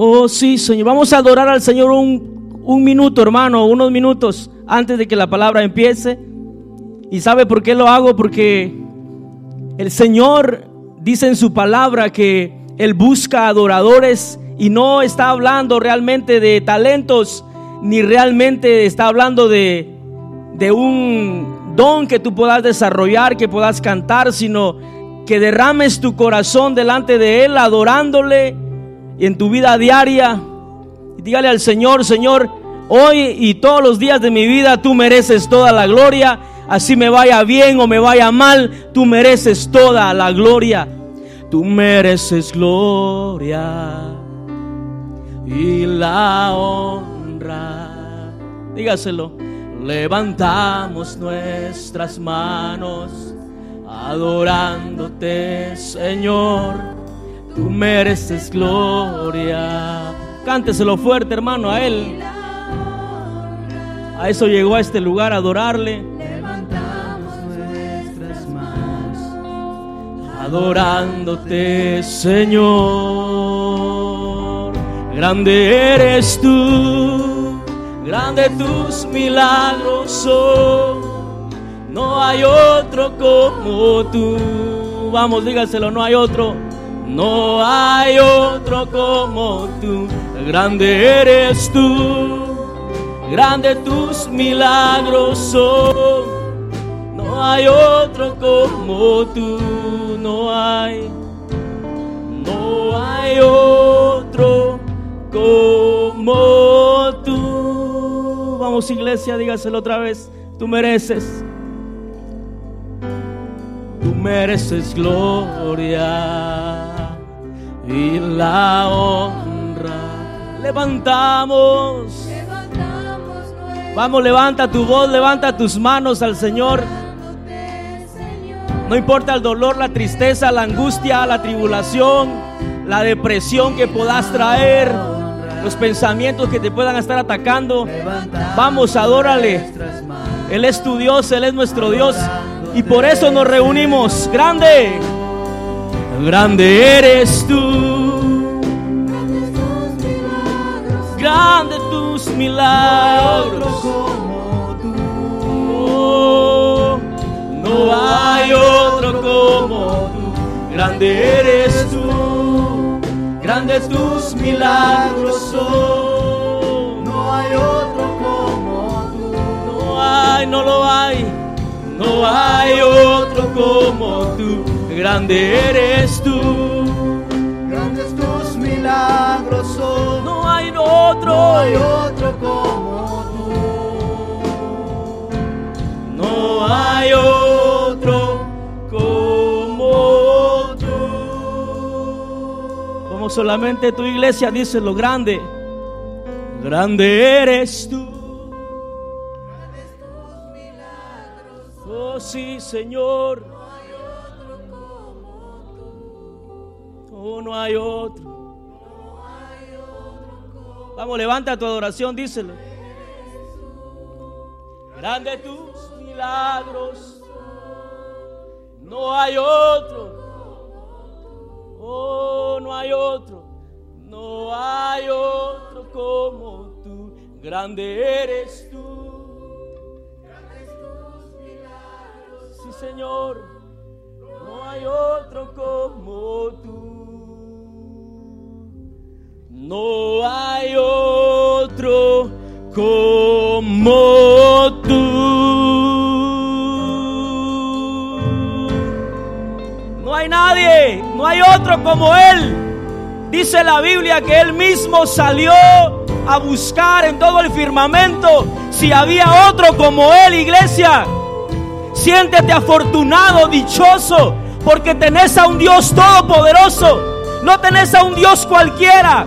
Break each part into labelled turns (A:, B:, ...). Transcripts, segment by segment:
A: Oh, sí, Señor. Vamos a adorar al Señor un, un minuto, hermano, unos minutos antes de que la palabra empiece. ¿Y sabe por qué lo hago? Porque el Señor dice en su palabra que Él busca adoradores y no está hablando realmente de talentos, ni realmente está hablando de, de un don que tú puedas desarrollar, que puedas cantar, sino que derrames tu corazón delante de Él, adorándole y en tu vida diaria. Dígale al Señor, Señor, hoy y todos los días de mi vida tú mereces toda la gloria. Así me vaya bien o me vaya mal, tú mereces toda la gloria. Tú mereces gloria y la honra. Dígaselo. Levantamos nuestras manos adorándote, Señor. Tú mereces gloria. Cánteselo fuerte, hermano, a Él. A eso llegó a este lugar a adorarle.
B: Levantamos nuestras manos
A: adorándote, Señor. Grande eres tú, grande tus milagros son. No hay otro como tú. Vamos, dígaselo, no hay otro. No hay otro como tú. Grande eres tú, grande tus milagros son. No hay otro como tú, no hay, no hay otro como tú. Vamos iglesia, dígaselo otra vez, tú mereces, tú mereces gloria y la honra. Levantamos. Vamos, levanta tu voz, levanta tus manos al Señor. No importa el dolor, la tristeza, la angustia, la tribulación, la depresión que puedas traer, los pensamientos que te puedan estar atacando. Vamos, adórale. Él es tu Dios, Él es nuestro Dios. Y por eso nos reunimos. Grande. Grande eres tú. Grande tus milagros.
B: como tú.
A: Oh, no hay otro como tú. Grande eres tú, grande tus milagros.
B: No hay otro como tú.
A: No hay, no lo hay, no hay otro como tú. Grande eres tú,
B: Grandes tus milagros son.
A: no hay otro,
B: No hay otro como tú.
A: no hay otro como tú. Como solamente tu iglesia dice lo grande, grande eres tú. Oh sí, Señor. Oh, no hay otro. Vamos, levanta tu adoración, díselo. Grande tus milagros. No hay otro. Oh, no hay otro. No hay otro como tú. Grande eres tú. Sí, Señor. No hay otro como tú. No hay otro como tú. No hay nadie, no hay otro como Él. Dice la Biblia que Él mismo salió a buscar en todo el firmamento si había otro como Él, iglesia. Siéntete afortunado, dichoso, porque tenés a un Dios todopoderoso. No tenés a un Dios cualquiera.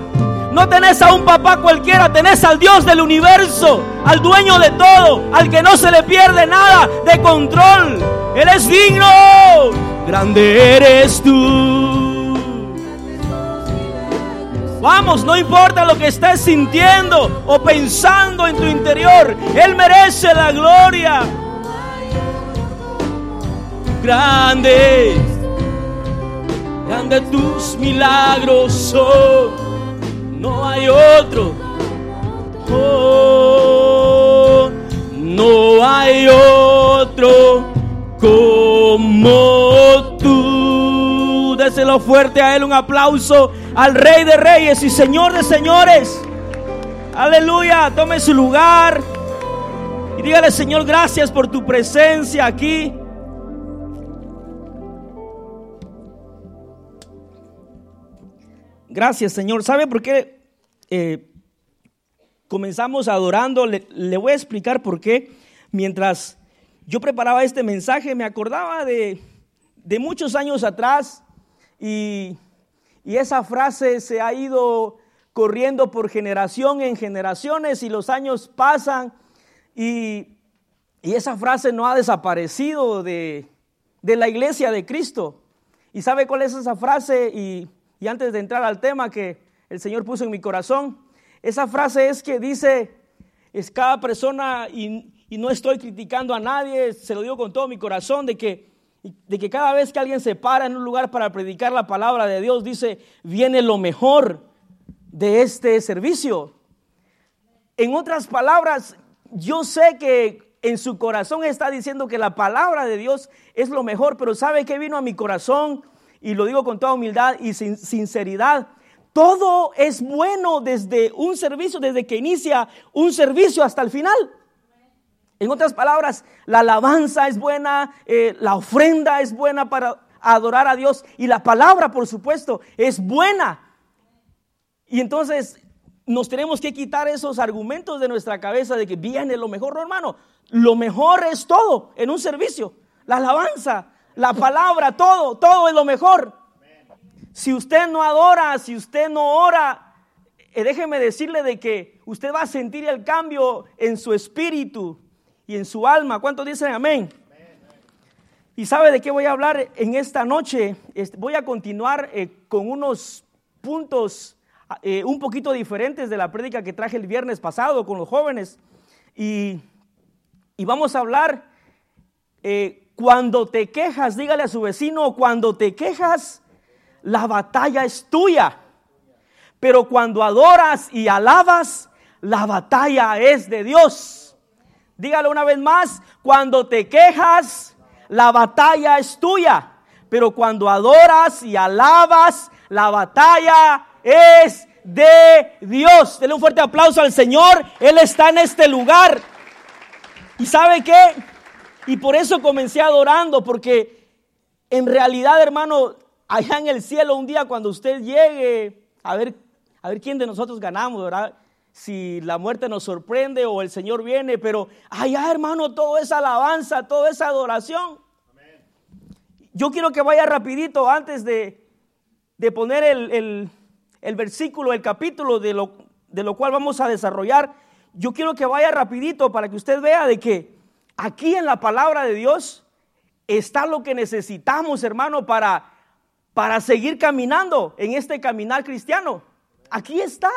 A: No tenés a un papá cualquiera, tenés al Dios del universo, al dueño de todo, al que no se le pierde nada de control. Él es digno. Grande eres tú. Vamos, no importa lo que estés sintiendo o pensando en tu interior, Él merece la gloria. Grande, grande tus milagros son. No hay otro. Oh, no hay otro como tú. Déselo fuerte a Él, un aplauso al Rey de Reyes y Señor de Señores. Aleluya, tome su lugar y dígale, Señor, gracias por tu presencia aquí. Gracias, Señor. ¿Sabe por qué eh, comenzamos adorando? Le, voy a explicar por qué. Mientras yo preparaba este mensaje, me acordaba de, de muchos años atrás y, y, esa frase se ha ido corriendo por generación en generaciones y los años pasan y, y esa frase no ha desaparecido de, de la iglesia de Cristo. ¿Y sabe cuál es esa frase? Y y antes de entrar al tema que el Señor puso en mi corazón, esa frase es que dice, es cada persona, y, no estoy criticando a nadie, se lo digo con todo mi corazón, de que, de que cada vez que alguien se para en un lugar para predicar la palabra de Dios, dice, viene lo mejor de este servicio. En otras palabras, yo sé que en su corazón está diciendo que la palabra de Dios es lo mejor, pero ¿sabe qué vino a mi corazón? Y lo digo con toda humildad y sin sinceridad, todo es bueno desde un servicio, desde que inicia un servicio hasta el final. En otras palabras, la alabanza es buena, eh, la ofrenda es buena para adorar a Dios y la palabra, por supuesto, es buena. Y entonces nos tenemos que quitar esos argumentos de nuestra cabeza de que viene lo mejor, no, hermano. Lo mejor es todo en un servicio. La alabanza, la palabra, todo, todo es lo mejor. Si usted no adora, si usted no ora, eh, déjeme decirle de que usted va a sentir el cambio en su espíritu y en su alma. ¿Cuántos dicen amén? ¿Y sabe de qué voy a hablar en esta noche? Voy a continuar eh, con unos puntos eh, un poquito diferentes de la prédica que traje el viernes pasado con los jóvenes. Y, y vamos a hablar cuando te quejas, dígale a su vecino, cuando te quejas, la batalla es tuya. Pero cuando adoras y alabas, la batalla es de Dios. Dígale una vez más, cuando te quejas, la batalla es tuya. Pero cuando adoras y alabas, la batalla es de Dios. Denle un fuerte aplauso al Señor. Él está en este lugar. ¿Y sabe qué? Y por eso comencé adorando, porque en realidad, hermano, allá en el cielo un día cuando usted llegue a ver, a ver quién de nosotros ganamos, ¿verdad? Si la muerte nos sorprende o el Señor viene, pero allá, hermano, todo esa alabanza, toda esa adoración. Yo quiero que vaya rapidito antes de, de poner el, el, el, versículo, el capítulo de lo, de lo cual vamos a desarrollar. Yo quiero que vaya rapidito para que usted vea de que Aquí en la palabra de Dios está lo que necesitamos, hermano, para, para seguir caminando en este caminar cristiano. Aquí está.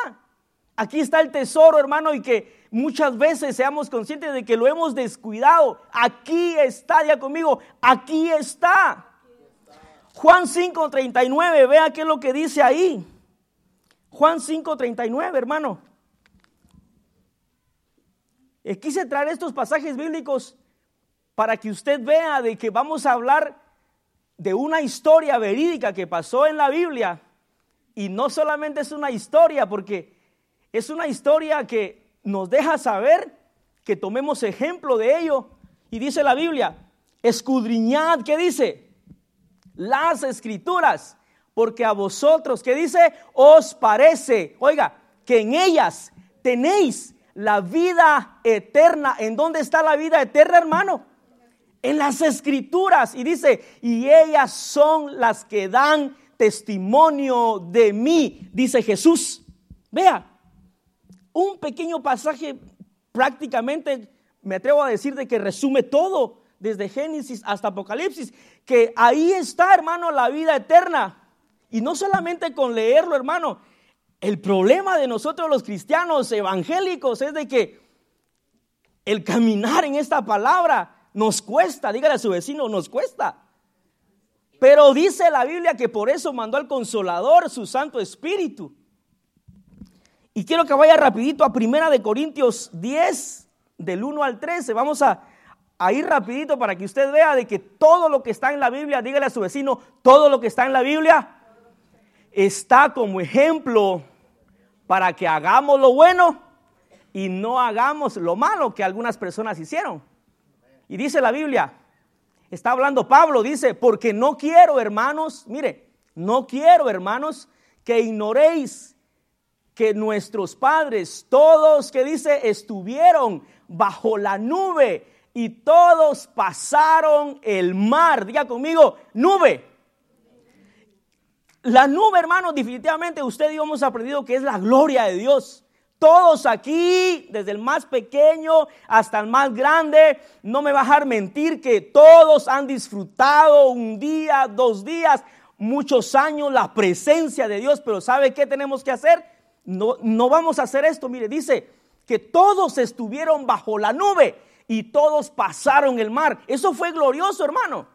A: Aquí está el tesoro, hermano, y que muchas veces seamos conscientes de que lo hemos descuidado. Aquí está, ya conmigo, aquí está. Juan 5:39, vea qué es lo que dice ahí. Juan 5:39, hermano. Eh, quise traer estos pasajes bíblicos para que usted vea de que vamos a hablar de una historia verídica que pasó en la Biblia. Y no solamente es una historia, porque es una historia que nos deja saber que tomemos ejemplo de ello. Y dice la Biblia, escudriñad, ¿qué dice? Las escrituras, porque a vosotros, ¿qué dice? Os parece, oiga, que en ellas tenéis la vida eterna. ¿En dónde está la vida eterna, hermano? En las escrituras. Y dice, y ellas son las que dan testimonio de mí, dice Jesús. Vea, un pequeño pasaje prácticamente, me atrevo a decir, de que resume todo, desde Génesis hasta Apocalipsis, que ahí está, hermano, la vida eterna. Y no solamente con leerlo, hermano, el problema de nosotros los cristianos evangélicos es de que el caminar en esta palabra nos cuesta, dígale a su vecino, nos cuesta. Pero dice la Biblia que por eso mandó al consolador su Santo Espíritu. Y quiero que vaya rapidito a Primera de Corintios 10, del 1 al 13. Vamos a, a ir rapidito para que usted vea de que todo lo que está en la Biblia, dígale a su vecino, todo lo que está en la Biblia está como ejemplo para que hagamos lo bueno y no hagamos lo malo que algunas personas hicieron. Y dice la Biblia, está hablando Pablo, dice, porque no quiero, hermanos, mire, no quiero, hermanos, que ignoréis que nuestros padres, todos que dice, estuvieron bajo la nube y todos pasaron el mar. Diga conmigo, nube. La nube, hermano, definitivamente usted y yo hemos aprendido que es la gloria de Dios. Todos aquí, desde el más pequeño hasta el más grande, no me va a mentir que todos han disfrutado un día, dos días, muchos años la presencia de Dios. Pero ¿sabe qué tenemos que hacer? No, no vamos a hacer esto. Mire, dice que todos estuvieron bajo la nube y todos pasaron el mar. Eso fue glorioso, hermano.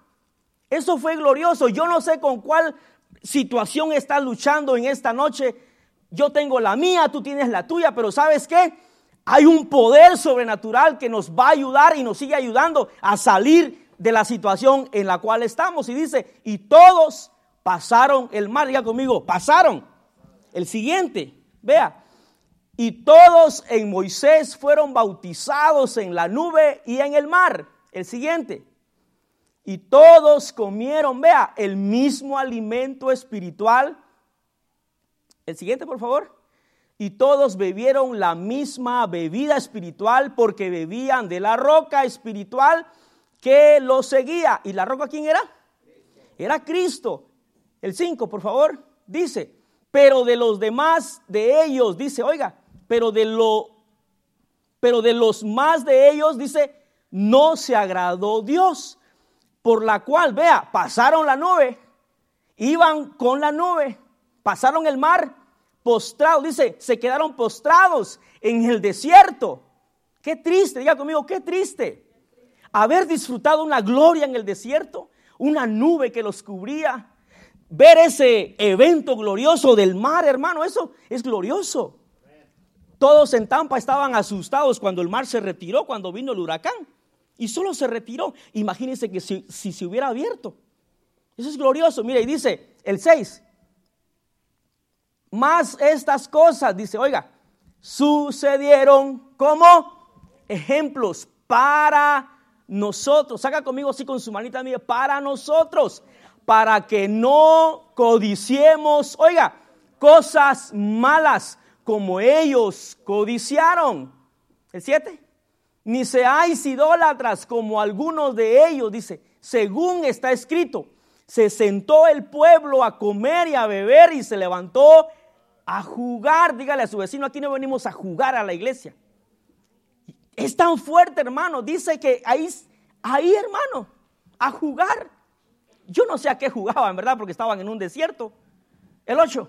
A: Eso fue glorioso. Yo no sé con cuál situación estás luchando en esta noche. Yo tengo la mía, tú tienes la tuya, pero ¿sabes qué? Hay un poder sobrenatural que nos va a ayudar y nos sigue ayudando a salir de la situación en la cual estamos. Y dice, y todos pasaron el mar. Diga conmigo, pasaron. El siguiente, vea, y todos en Moisés fueron bautizados en la nube y en el mar. El siguiente. Y todos comieron, vea, el mismo alimento espiritual. El siguiente, por favor. Y todos bebieron la misma bebida espiritual porque bebían de la roca espiritual que los seguía. ¿Y la roca quién era? Era Cristo. El 5, por favor, dice, pero de los demás de ellos, dice, oiga, pero de lo pero de los más de ellos dice, no se agradó Dios, por la cual, vea, pasaron la nube, iban con la nube, pasaron el mar, postrados, dice, se quedaron postrados en el desierto. Qué triste, diga conmigo, qué triste. Haber disfrutado una gloria en el desierto, una nube que los cubría, ver ese evento glorioso del mar, hermano, eso es glorioso. Todos en Tampa estaban asustados cuando el mar se retiró, cuando vino el huracán. Y solo se retiró. Imagínense que si, se hubiera abierto. Eso es glorioso. Mira, y dice el 6. Más estas cosas, dice, oiga, sucedieron como ejemplos para nosotros. Saca conmigo así con su manita mía, para nosotros, para que no codiciemos, oiga, cosas malas como ellos codiciaron. El 7. Ni seáis idólatras como algunos de ellos, dice, según está escrito. Se sentó el pueblo a comer y a beber y se levantó a jugar. Dígale a su vecino, aquí no venimos a jugar a la iglesia. Es tan fuerte, hermano. Dice que ahí, ahí, hermano, a jugar. Yo no sé a qué jugaban, ¿verdad? Porque estaban en un desierto. El 8.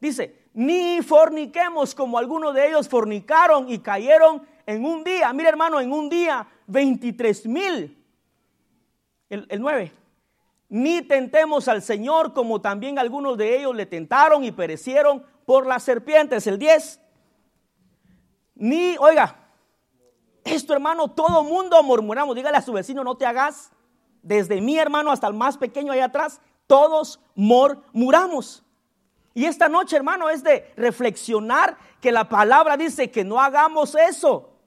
A: Dice, ni forniquemos como algunos de ellos fornicaron y cayeron en un día. Mira hermano, en un día 23 mil. El, el 9. Ni tentemos al Señor como también algunos de ellos le tentaron y perecieron por las serpientes. El 10. Ni, oiga, esto hermano, todo mundo murmuramos. Dígale a su vecino, no te hagas. Desde mi hermano hasta el más pequeño allá atrás, todos murmuramos. Y esta noche, hermano, es de reflexionar que la palabra dice que no hagamos eso.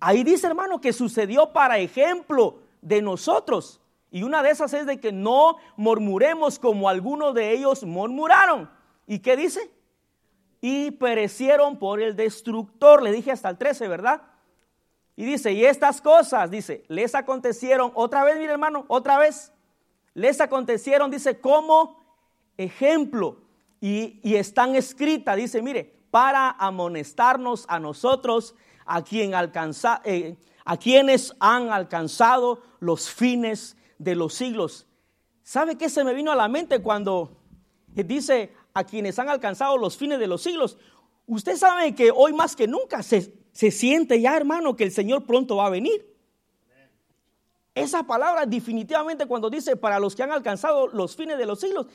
A: Ahí dice, hermano, que sucedió para ejemplo de nosotros. Y una de esas es de que no murmuremos como algunos de ellos murmuraron. ¿Y qué dice? Y perecieron por el destructor. Le dije hasta el 13, ¿verdad? Y dice, y estas cosas, dice, les acontecieron, otra vez, mire hermano, otra vez, les acontecieron, dice, como ejemplo y, están escritas, dice, mire, para amonestarnos a nosotros, a, quien eh, a quienes han alcanzado los fines de los siglos. ¿Sabe qué se me vino a la mente cuando dice a quienes han alcanzado los fines de los siglos? Usted sabe que hoy más que nunca se, se siente ya, hermano, que el Señor pronto va a venir. Esa palabra definitivamente cuando dice para los que han alcanzado los fines de los siglos,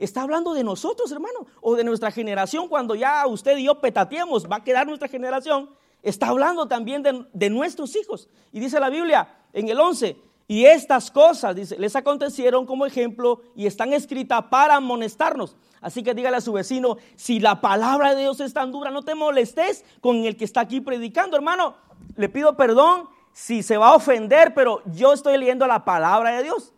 A: Está hablando de nosotros, hermano, o de nuestra generación. Cuando ya usted y yo petateemos, va a quedar nuestra generación. Está hablando también de, nuestros hijos. Y dice la Biblia en el 11, y estas cosas, dice, les acontecieron como ejemplo y están escritas para amonestarnos. Así que dígale a su vecino, si la palabra de Dios es tan dura, no te molestes con el que está aquí predicando, hermano. Le pido perdón si se va a ofender, pero yo estoy leyendo la palabra de Dios.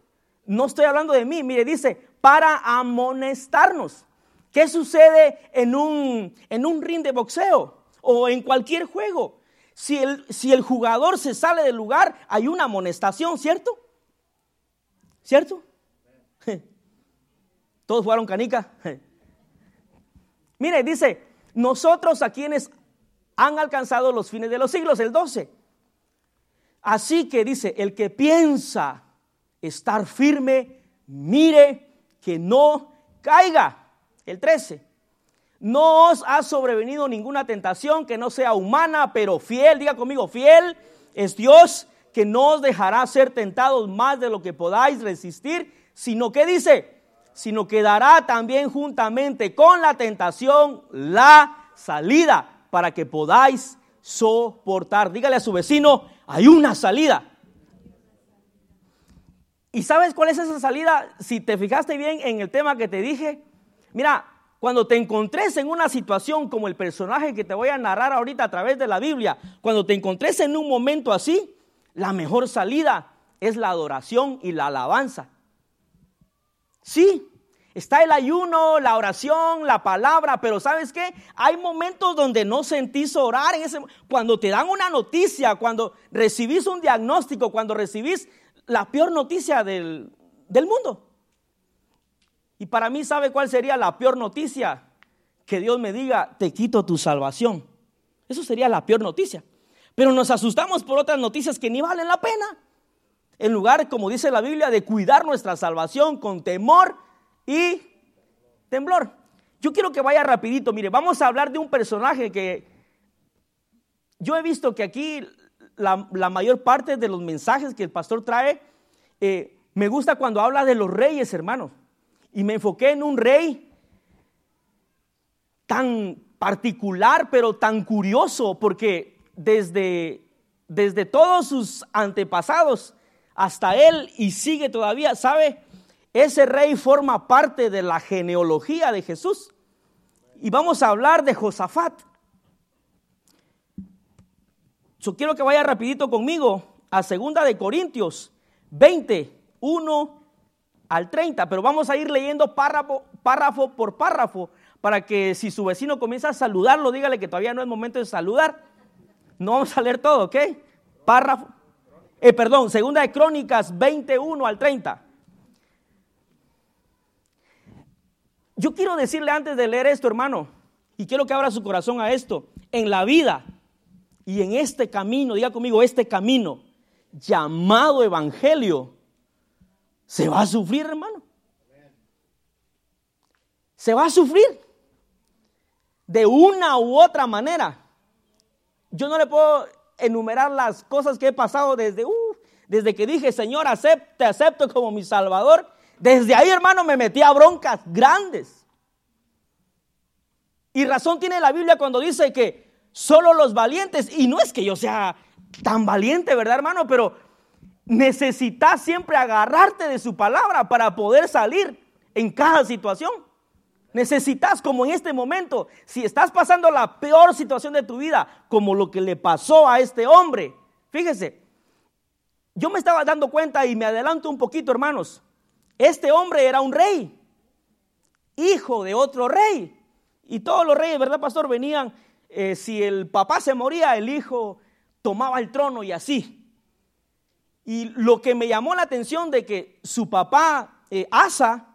A: No estoy hablando de mí. Mire, dice, para amonestarnos. ¿Qué sucede en un, en un ring de boxeo o en cualquier juego? Si el, si el jugador se sale del lugar, hay una amonestación, ¿cierto? ¿Cierto? Todos jugaron canica. Mire, dice, nosotros a quienes han alcanzado los fines de los siglos, el 12. Así que dice, el que piensa estar firme, mire que no caiga. El 13. No os ha sobrevenido ninguna tentación que no sea humana, pero fiel, diga conmigo, fiel es Dios que no os dejará ser tentados más de lo que podáis resistir, sino que dice, sino que dará también juntamente con la tentación la salida para que podáis soportar. Dígale a su vecino, hay una salida. ¿Y sabes cuál es esa salida? Si te fijaste bien en el tema que te dije, mira, cuando te encontres en una situación como el personaje que te voy a narrar ahorita a través de la Biblia, cuando te encontres en un momento así, la mejor salida es la adoración y la alabanza. Sí, está el ayuno, la oración, la palabra, pero ¿sabes qué? Hay momentos donde no sentís orar en ese cuando te dan una noticia, cuando recibís un diagnóstico, cuando recibís la peor noticia del, del mundo. Y para mí, ¿sabe cuál sería la peor noticia? Que Dios me diga, te quito tu salvación. Eso sería la peor noticia. Pero nos asustamos por otras noticias que ni valen la pena. En lugar, como dice la Biblia, de cuidar nuestra salvación con temor y temblor. Yo quiero que vaya rapidito. Mire, vamos a hablar de un personaje que yo he visto que aquí la, mayor parte de los mensajes que el pastor trae, eh, me gusta cuando habla de los reyes, hermanos y me enfoqué en un rey tan particular, pero tan curioso, porque desde, desde todos sus antepasados hasta él y sigue todavía, ¿sabe? Ese rey forma parte de la genealogía de Jesús. Y vamos a hablar de Josafat. Yo quiero que vaya rapidito conmigo a segunda de Corintios 20, 1 al 30, pero vamos a ir leyendo párrafo, párrafo por párrafo para que si su vecino comienza a saludarlo, dígale que todavía no es momento de saludar. No vamos a leer todo, ¿ok? Párrafo. Eh, perdón, segunda de Crónicas 21 al 30. Yo quiero decirle antes de leer esto, hermano, y quiero que abra su corazón a esto. En la vida y en este camino, diga conmigo, este camino llamado evangelio, se va a sufrir, hermano. Se va a sufrir. De una u otra manera. Yo no le puedo enumerar las cosas que he pasado desde, uh, desde que dije, Señor, acepte, acepto como mi Salvador. Desde ahí, hermano, me metí a broncas grandes. Y razón tiene la Biblia cuando dice que solo los valientes, y no es que yo sea tan valiente, ¿verdad, hermano? Pero necesitas siempre agarrarte de su palabra para poder salir en cada situación. Necesitas, como en este momento, si estás pasando la peor situación de tu vida, como lo que le pasó a este hombre, fíjese, yo me estaba dando cuenta y me adelanto un poquito, hermanos. Este hombre era un rey, hijo de otro rey. Y todos los reyes, ¿verdad, pastor? Venían, eh, si el papá se moría, el hijo tomaba el trono y así. Y lo que me llamó la atención de que su papá, eh, Asa,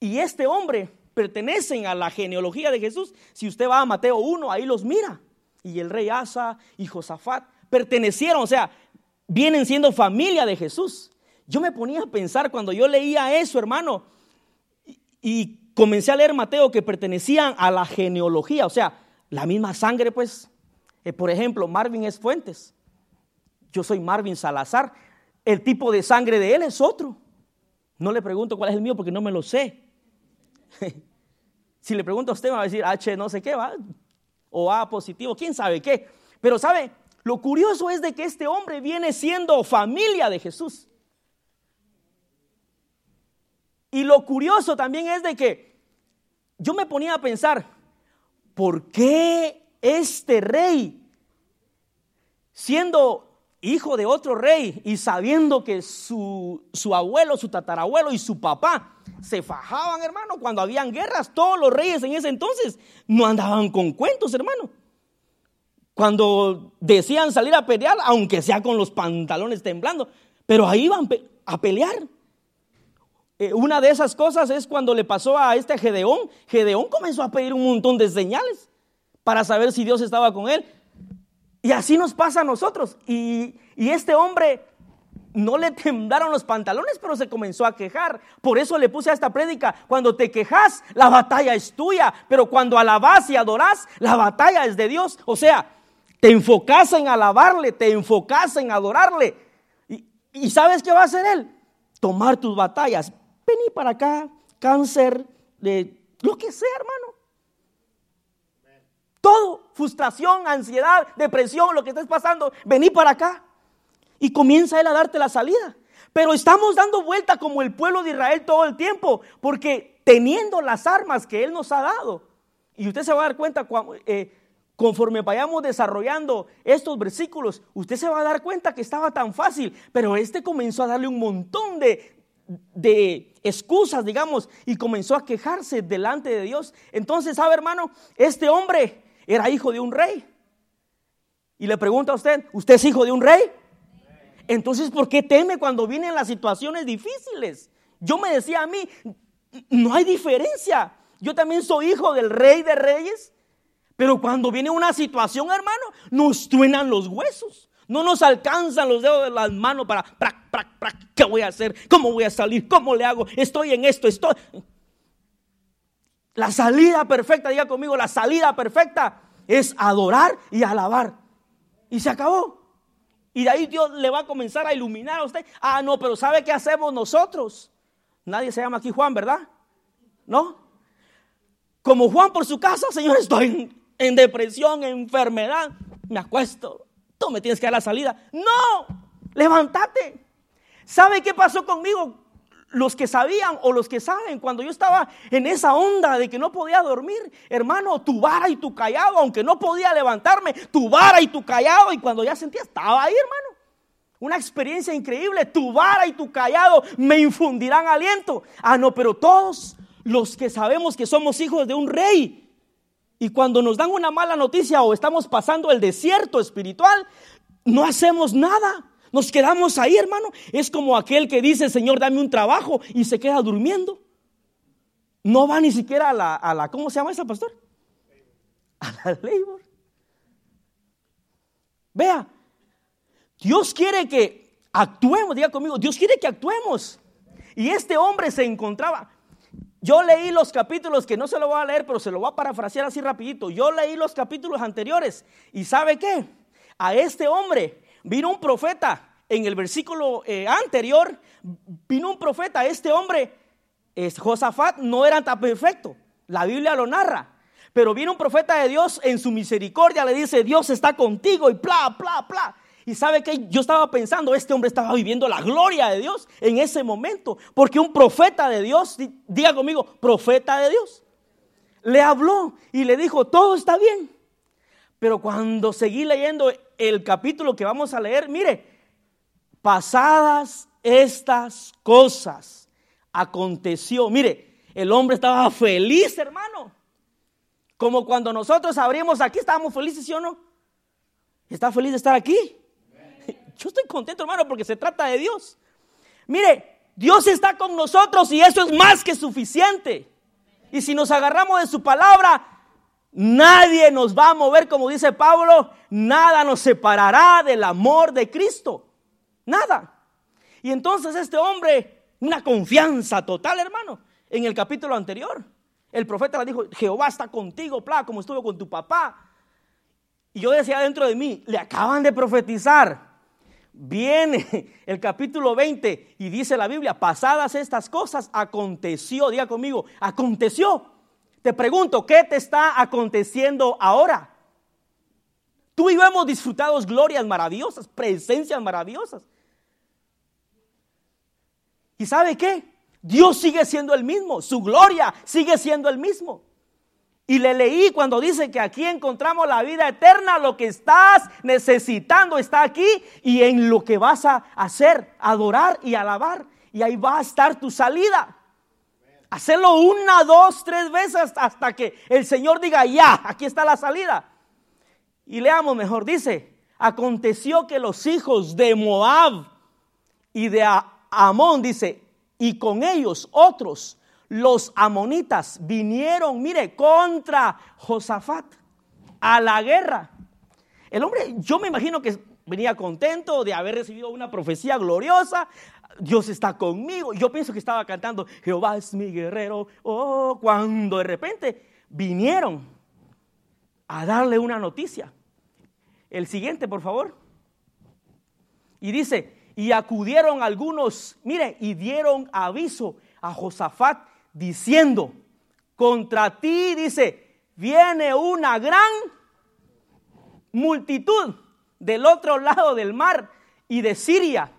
A: y este hombre pertenecen a la genealogía de Jesús. Si usted va a Mateo 1, ahí los mira. Y el rey Asa y Josafat pertenecieron, o sea, vienen siendo familia de Jesús. Yo me ponía a pensar cuando yo leía eso, hermano, y, comencé a leer Mateo que pertenecían a la genealogía, o sea, la misma sangre, pues. Eh, por ejemplo, Marvin es Fuentes. Yo soy Marvin Salazar. El tipo de sangre de él es otro. No le pregunto cuál es el mío porque no me lo sé. si le pregunto a usted, va a decir H no sé qué, va. O A positivo, quién sabe qué. Pero sabe, lo curioso es de que este hombre viene siendo familia de Jesús. Y lo curioso también es de que yo me ponía a pensar, ¿por qué este rey, siendo hijo de otro rey y sabiendo que su, abuelo, su tatarabuelo y su papá se fajaban, hermano, cuando habían guerras, todos los reyes en ese entonces no andaban con cuentos, hermano. Cuando decían salir a pelear, aunque sea con los pantalones temblando, pero ahí iban a pelear. Eh, una de esas cosas es cuando le pasó a este Gedeón. Gedeón comenzó a pedir un montón de señales para saber si Dios estaba con él. Y así nos pasa a nosotros. Y, este hombre no le temblaron los pantalones, pero se comenzó a quejar. Por eso le puse a esta prédica, cuando te quejas, la batalla es tuya, pero cuando alabas y adorás, la batalla es de Dios. O sea, te enfocas en alabarle, te enfocas en adorarle. Y, y ¿sabes qué va a hacer él? Tomar tus batallas. Vení para acá, cáncer, de lo que sea, hermano. Todo, frustración, ansiedad, depresión, lo que estés pasando, vení para acá. Y comienza Él a darte la salida. Pero estamos dando vuelta como el pueblo de Israel todo el tiempo, porque teniendo las armas que Él nos ha dado, y usted se va a dar cuenta eh, conforme vayamos desarrollando estos versículos, usted se va a dar cuenta que estaba tan fácil, pero este comenzó a darle un montón de, de excusas, digamos, y comenzó a quejarse delante de Dios. Entonces, ¿sabe hermano? Este hombre era hijo de un rey. Y le pregunta a usted, ¿usted es hijo de un rey? Entonces, ¿por qué teme cuando vienen las situaciones difíciles? Yo me decía a mí, no hay diferencia. Yo también soy hijo del rey de reyes. Pero cuando viene una situación, hermano, nos truenan los huesos. No nos alcanzan los dedos de las manos para, ¿qué voy a hacer? ¿Cómo voy a salir? ¿Cómo le hago? Estoy en esto, estoy... La salida perfecta, diga conmigo, la salida perfecta es adorar y alabar. Y se acabó. Y de ahí Dios le va a comenzar a iluminar a usted. Ah, no, pero ¿sabe qué hacemos nosotros? Nadie se llama aquí Juan, ¿verdad? ¿No? Como Juan por su casa, Señor, estoy en, depresión, en enfermedad. Me acuesto. Tú me tienes que dar la salida. No, levántate. ¿Sabe qué pasó conmigo? Los que sabían o los que saben, cuando yo estaba en esa onda de que no podía dormir, hermano, tu vara y tu callado, aunque no podía levantarme, tu vara y tu callado, y cuando ya sentía, estaba ahí, hermano. Una experiencia increíble, tu vara y tu callado me infundirán aliento. Ah, no, pero todos los que sabemos que somos hijos de un rey, y cuando nos dan una mala noticia o estamos pasando el desierto espiritual, no hacemos nada. Nos quedamos ahí, hermano. Es como aquel que dice, Señor, dame un trabajo y se queda durmiendo. No va ni siquiera a la, ¿cómo se llama esa pastor? A la labor. Vea, Dios quiere que actuemos, diga conmigo, Dios quiere que actuemos. Y este hombre se encontraba, yo leí los capítulos que no se lo voy a leer, pero se lo voy a parafrasear así rapidito. Yo leí los capítulos anteriores y ¿sabe qué? A este hombre Vino un profeta en el versículo eh, anterior, vino un profeta, este hombre, es, Josafat, no era tan perfecto, la Biblia lo narra, pero vino un profeta de Dios en su misericordia, le dice, Dios está contigo y bla, bla, bla. Y sabe que yo estaba pensando, este hombre estaba viviendo la gloria de Dios en ese momento, porque un profeta de Dios, diga conmigo, profeta de Dios, le habló y le dijo, todo está bien. Pero cuando seguí leyendo el capítulo que vamos a leer, mire, pasadas estas cosas aconteció. Mire, el hombre estaba feliz, hermano. Como cuando nosotros abrimos aquí, estábamos felices, ¿sí o no? ¿Está feliz de estar aquí? Yo estoy contento, hermano, porque se trata de Dios. Mire, Dios está con nosotros y eso es más que suficiente. Y si nos agarramos de su palabra, Nadie nos va a mover, como dice Pablo, nada nos separará del amor de Cristo. Nada. Y entonces este hombre, una confianza total, hermano, en el capítulo anterior. El profeta le dijo, Jehová está contigo, pla, como estuvo con tu papá. Y yo decía dentro de mí, le acaban de profetizar. viene el capítulo 20 y dice la Biblia, pasadas estas cosas, aconteció, diga conmigo, aconteció. Te pregunto, ¿qué te está aconteciendo ahora? Tú y yo hemos disfrutado glorias maravillosas, presencias maravillosas. ¿Y sabe qué? Dios sigue siendo el mismo, su gloria sigue siendo el mismo. Y le leí cuando dice que aquí encontramos la vida eterna, lo que estás necesitando está aquí y en lo que vas a hacer, adorar y alabar. Y ahí va a estar tu salida. Hacerlo una, dos, tres veces hasta que el Señor diga, ya, aquí está la salida. Y leamos mejor, dice, aconteció que los hijos de Moab y de Amón, dice, y con ellos otros, los amonitas, vinieron, mire, contra Josafat a la guerra. El hombre, yo me imagino que venía contento de haber recibido una profecía gloriosa. Dios está conmigo. Yo pienso que estaba cantando, Jehová es mi guerrero. Oh, cuando de repente vinieron a darle una noticia. El siguiente, por favor. Y dice, y acudieron algunos, mire, y dieron aviso a Josafat diciendo, contra ti, dice, viene una gran multitud del otro lado del mar y de Siria.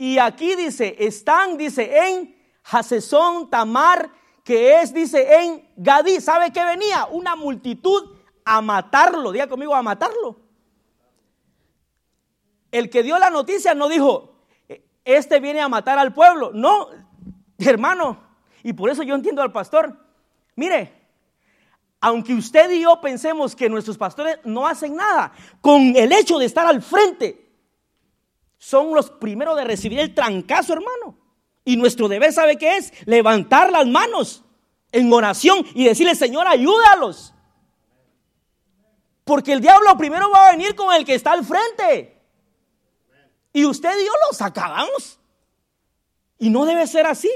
A: Y aquí dice, están, dice, en Hasesón Tamar, que es, dice, en Gadí. ¿Sabe qué venía? Una multitud a matarlo. Diga conmigo, a matarlo. El que dio la noticia no dijo, este viene a matar al pueblo. No, hermano. Y por eso yo entiendo al pastor. Mire, aunque usted y yo pensemos que nuestros pastores no hacen nada, con el hecho de estar al frente, son los primeros de recibir el trancazo, hermano. Y nuestro deber, ¿sabe qué es? Levantar las manos en oración y decirle, Señor, ayúdalos. Porque el diablo primero va a venir con el que está al frente. Y usted y yo los acabamos. Y no debe ser así.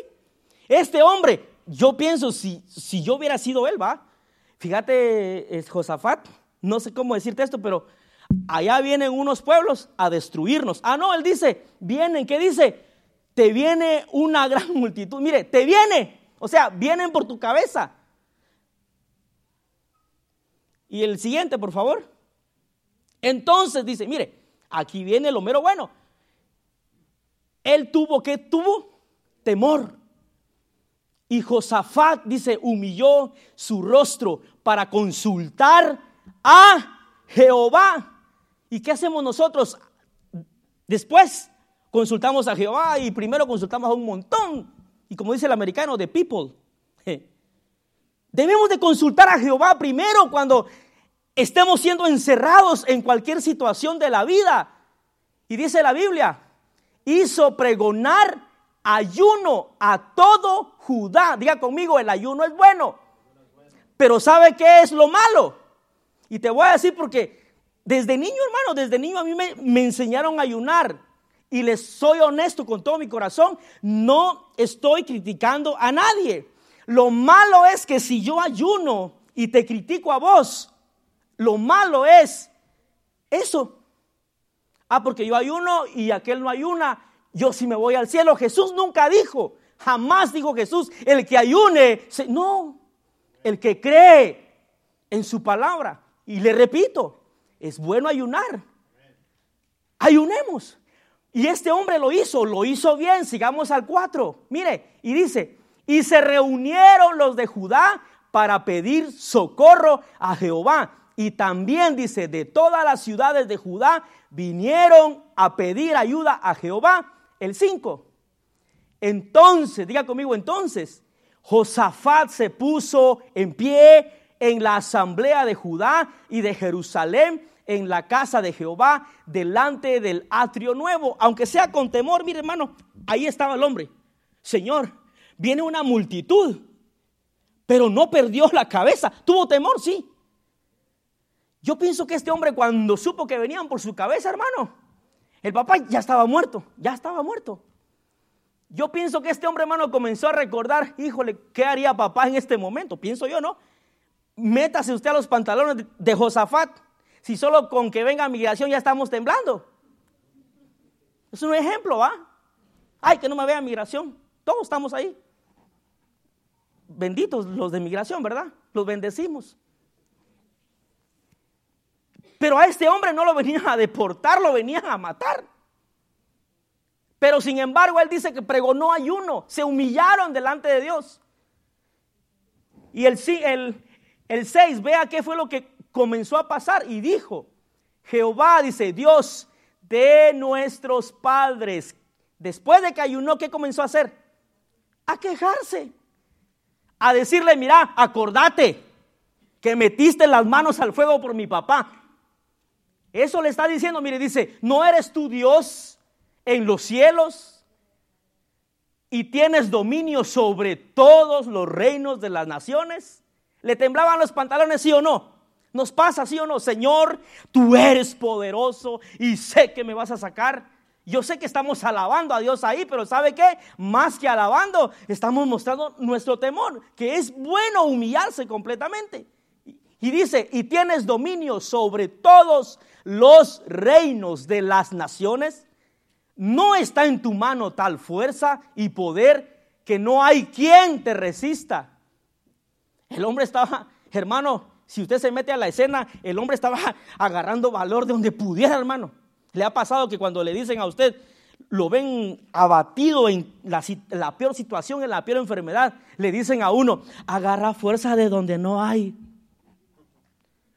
A: Este hombre, yo pienso, si, si yo hubiera sido él, va. Fíjate, es Josafat, no sé cómo decirte esto, pero allá vienen unos pueblos a destruirnos. Ah, no, él dice, vienen, ¿qué dice? Te viene una gran multitud. Mire, te viene. O sea, vienen por tu cabeza. Y el siguiente, por favor. Entonces dice, mire, aquí viene lo mero bueno. Él tuvo que tuvo temor. Y Josafat dice, humilló su rostro para consultar a Jehová. ¿Y qué hacemos nosotros? Después consultamos a Jehová y primero consultamos a un montón. Y como dice el americano, de people. Debemos de consultar a Jehová primero cuando estemos siendo encerrados en cualquier situación de la vida. Y dice la Biblia, hizo pregonar ayuno a todo Judá. Diga conmigo, el ayuno es bueno. Pero ¿sabe qué es lo malo? Y te voy a decir porque desde niño, hermano, desde niño a mí me, enseñaron a ayunar. Y les soy honesto con todo mi corazón, no estoy criticando a nadie. Lo malo es que si yo ayuno y te critico a vos, lo malo es eso. Ah, porque yo ayuno y aquel no ayuna, yo sí me voy al cielo. Jesús nunca dijo, jamás dijo Jesús, el que ayune, no, el que cree en su palabra. Y le repito, es bueno ayunar. Ayunemos. Y este hombre lo hizo, lo hizo bien. Sigamos al 4. Mire, y dice, y se reunieron los de Judá para pedir socorro a Jehová. Y también dice, de todas las ciudades de Judá vinieron a pedir ayuda a Jehová. El 5. Entonces, diga conmigo, entonces, Josafat se puso en pie en la asamblea de Judá y de Jerusalén, en la casa de Jehová, delante del atrio nuevo. Aunque sea con temor, mire hermano, ahí estaba el hombre. Señor, viene una multitud, pero no perdió la cabeza. Tuvo temor, sí, yo pienso que este hombre cuando supo que venían por su cabeza, hermano, el papá ya estaba muerto, ya estaba muerto. Yo pienso que este hombre, hermano, comenzó a recordar, híjole, ¿qué haría papá en este momento? Pienso yo, ¿no? Métase usted a los pantalones de Josafat. Si solo con que venga migración ya estamos temblando. Es un ejemplo, ¿va? Ay, que no me vea migración. Todos estamos ahí. Benditos los de migración, ¿verdad? Los bendecimos. Pero a este hombre no lo venían a deportar, lo venían a matar. Pero sin embargo, él dice que pregonó ayuno, se humillaron delante de Dios. Y el, el, el 6, vea qué fue lo que comenzó a pasar y dijo, Jehová dice, Dios de nuestros padres, después de que ayunó, ¿qué comenzó a hacer? A quejarse, a decirle, mira, acordate que metiste las manos al fuego por mi papá. Eso le está diciendo, mire, dice, ¿no eres tu Dios en los cielos? Y tienes dominio sobre todos los reinos de las naciones. ¿Le temblaban los pantalones, sí o no? ¿Nos pasa, sí o no? Señor, tú eres poderoso y sé que me vas a sacar. Yo sé que estamos alabando a Dios ahí, pero ¿sabe qué? Más que alabando, estamos mostrando nuestro temor, que es bueno humillarse completamente. Y dice, y tienes dominio sobre todos los reinos de las naciones. No está en tu mano tal fuerza y poder que no hay quien te resista. El hombre estaba, hermano, si usted se mete a la escena, el hombre estaba agarrando valor de donde pudiera, hermano. Le ha pasado que cuando le dicen a usted, lo ven abatido en la, peor situación, en la peor enfermedad, le dicen a uno, agarra fuerza de donde no hay.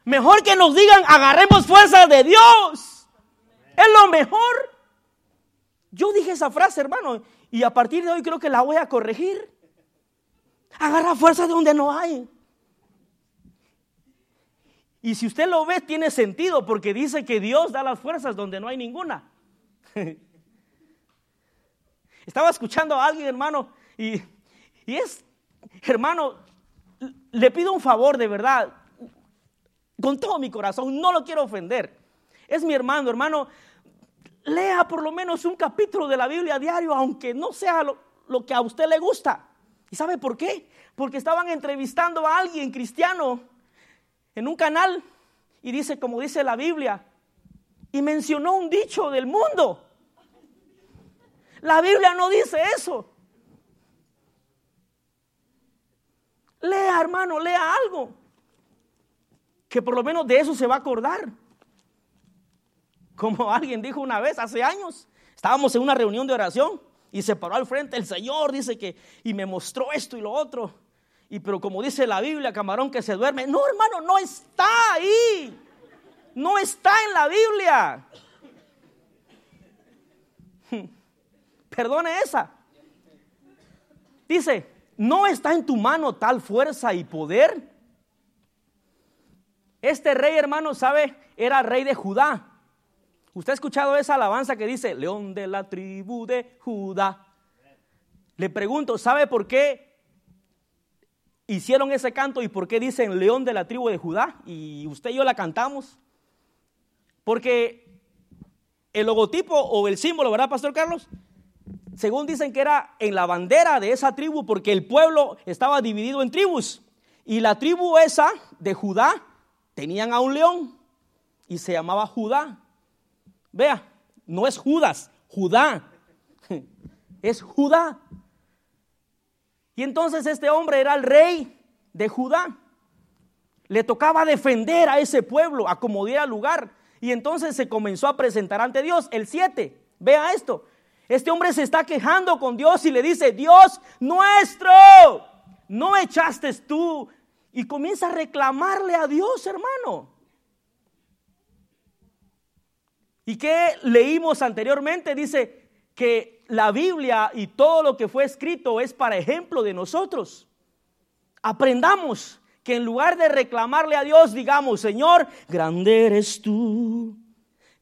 A: Mejor que nos digan, agarremos fuerza de Dios. Es lo mejor. Yo dije esa frase, hermano, y a partir de hoy creo que la voy a corregir. Agarra fuerza de donde no hay. Y si usted lo ve, tiene sentido, porque dice que Dios da las fuerzas donde no hay ninguna. Estaba escuchando a alguien, hermano, y, es, hermano, le pido un favor de verdad con todo mi corazón, no lo quiero ofender. Es mi hermano, hermano, lea por lo menos un capítulo de la Biblia diario, aunque no sea lo, que a usted le gusta. ¿Y sabe por qué? Porque estaban entrevistando a alguien cristiano en un canal y dice, como dice la Biblia, y mencionó un dicho del mundo. La Biblia no dice eso. Lea, hermano, lea algo que por lo menos de eso se va a acordar. Como alguien dijo una vez, hace años, estábamos en una reunión de oración y se paró al frente el Señor, dice que, y me mostró esto y lo otro. Y pero como dice la Biblia, camarón que se duerme, no hermano, no está ahí. No está en la Biblia. Perdone esa. Dice, no está en tu mano tal fuerza y poder este rey, hermano, ¿sabe? Era rey de Judá. Usted ha escuchado esa alabanza que dice, león de la tribu de Judá. Le pregunto, ¿sabe por qué hicieron ese canto y por qué dicen león de la tribu de Judá? Y usted y yo la cantamos. Porque el logotipo o el símbolo, ¿verdad, Pastor Carlos? Según dicen que era en la bandera de esa tribu, porque el pueblo estaba dividido en tribus. Y la tribu esa de Judá tenían a un león y se llamaba Judá. Vea, no es Judas, Judá. Es Judá. Y entonces este hombre era el rey de Judá. Le tocaba defender a ese pueblo, a como diera lugar. Y entonces se comenzó a presentar ante Dios. El 7, vea esto. Este hombre se está quejando con Dios y le dice, Dios nuestro, no echaste tú y comienza a reclamarle a Dios, hermano. ¿Y qué leímos anteriormente? Dice que la Biblia y todo lo que fue escrito es para ejemplo de nosotros. Aprendamos que en lugar de reclamarle a Dios, digamos, Señor, grande eres tú,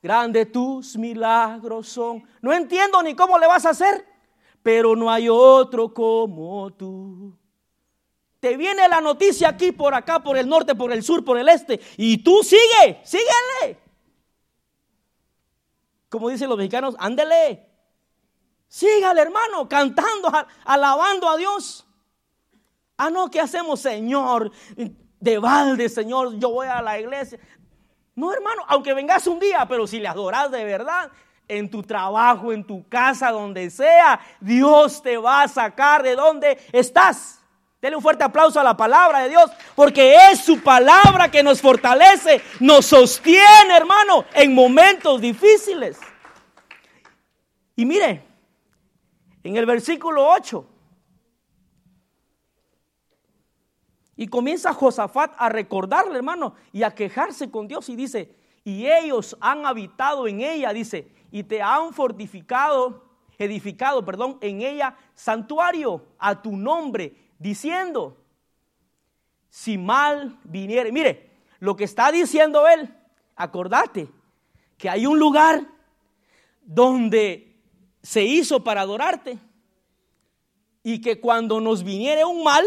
A: grande tus milagros son. No entiendo ni cómo le vas a hacer, pero no hay otro como tú te viene la noticia aquí, por acá, por el norte, por el sur, por el este, y tú sigue, síguele. Como dicen los mexicanos, ándele. Sígale, hermano, cantando, alabando a Dios. Ah, no, ¿qué hacemos, Señor? De balde, Señor, yo voy a la iglesia. No, hermano, aunque vengas un día, pero si le adoras de verdad, en tu trabajo, en tu casa, donde sea, Dios te va a sacar de donde estás. Denle un fuerte aplauso a la palabra de Dios, porque es su palabra que nos fortalece, nos sostiene, hermano, en momentos difíciles. Y mire, en el versículo 8, y comienza Josafat a recordarle, hermano, y a quejarse con Dios, y dice, y ellos han habitado en ella, dice, y te han fortificado, edificado, perdón, en ella santuario a tu nombre diciendo, si mal viniere, mire, lo que está diciendo él, acordate que hay un lugar donde se hizo para adorarte y que cuando nos viniere un mal,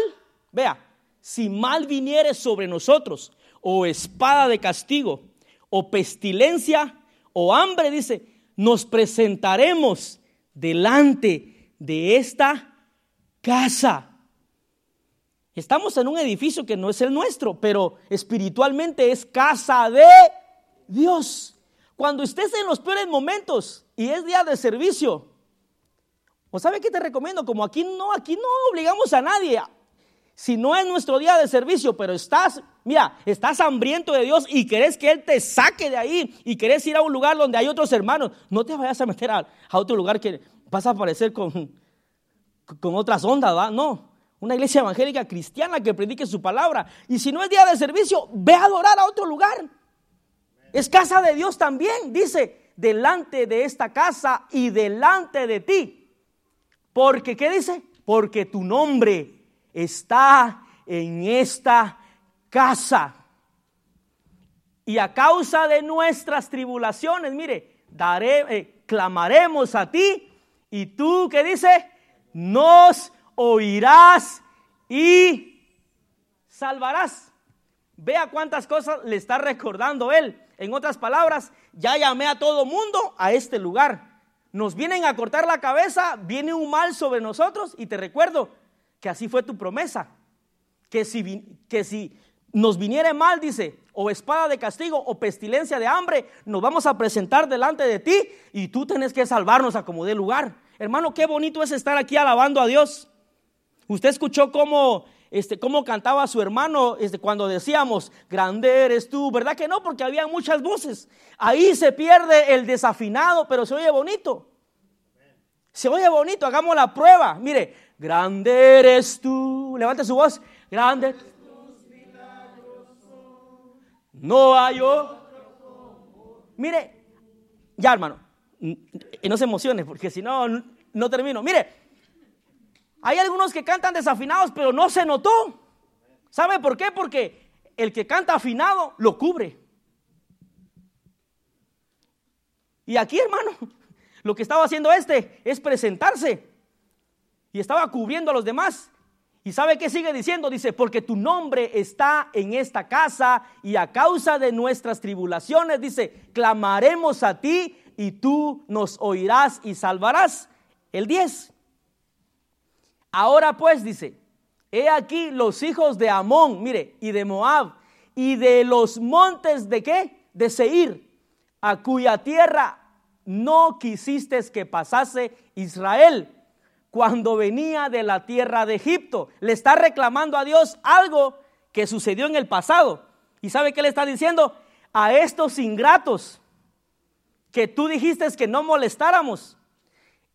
A: vea, si mal viniere sobre nosotros, o espada de castigo, o pestilencia, o hambre, dice, nos presentaremos delante de esta casa Estamos en un edificio que no es el nuestro, pero espiritualmente es casa de Dios. Cuando estés en los peores momentos y es día de servicio, ¿o sabe qué te recomiendo? Como aquí no, aquí no obligamos a nadie. Si no es nuestro día de servicio, pero estás, mira, estás hambriento de Dios y querés que Él te saque de ahí y querés ir a un lugar donde hay otros hermanos, no te vayas a meter a, otro lugar que vas a aparecer con, con otras ondas, ¿va? No, una iglesia evangélica cristiana que predique su palabra. Y si no es día de servicio, ve a adorar a otro lugar. Es casa de Dios también, dice, delante de esta casa y delante de ti. Porque, ¿qué dice? Porque tu nombre está en esta casa. Y a causa de nuestras tribulaciones, mire, daré, eh, clamaremos a ti y tú, ¿qué dice? Nos oirás y salvarás. Vea cuántas cosas le está recordando él. En otras palabras, ya llamé a todo mundo a este lugar. Nos vienen a cortar la cabeza, viene un mal sobre nosotros y te recuerdo que así fue tu promesa. Que si, que si nos viniere mal, dice, o espada de castigo o pestilencia de hambre, nos vamos a presentar delante de ti y tú tienes que salvarnos a como dé lugar. Hermano, qué bonito es estar aquí alabando a Dios. Usted escuchó cómo, este, cómo cantaba su hermano este, cuando decíamos, grande eres tú, ¿verdad que no? Porque había muchas voces. Ahí se pierde el desafinado, pero se oye bonito. Se oye bonito, hagamos la prueba. Mire, grande eres tú. Levante su voz. Grande. No hay otro. Mire, ya hermano, no se emocione, porque si no, no termino. Mire, hay algunos que cantan desafinados, pero no se notó. ¿Sabe por qué? Porque el que canta afinado lo cubre. Y aquí, hermano, lo que estaba haciendo este es presentarse. Y estaba cubriendo a los demás. ¿Y sabe qué sigue diciendo? Dice, porque tu nombre está en esta casa y a causa de nuestras tribulaciones, dice, clamaremos a ti y tú nos oirás y salvarás. El 10. Ahora pues dice, he aquí los hijos de Amón, mire, y de Moab, y de los montes de qué? De Seir, a cuya tierra no quisiste que pasase Israel cuando venía de la tierra de Egipto. Le está reclamando a Dios algo que sucedió en el pasado. ¿Y sabe qué le está diciendo? A estos ingratos que tú dijiste que no molestáramos,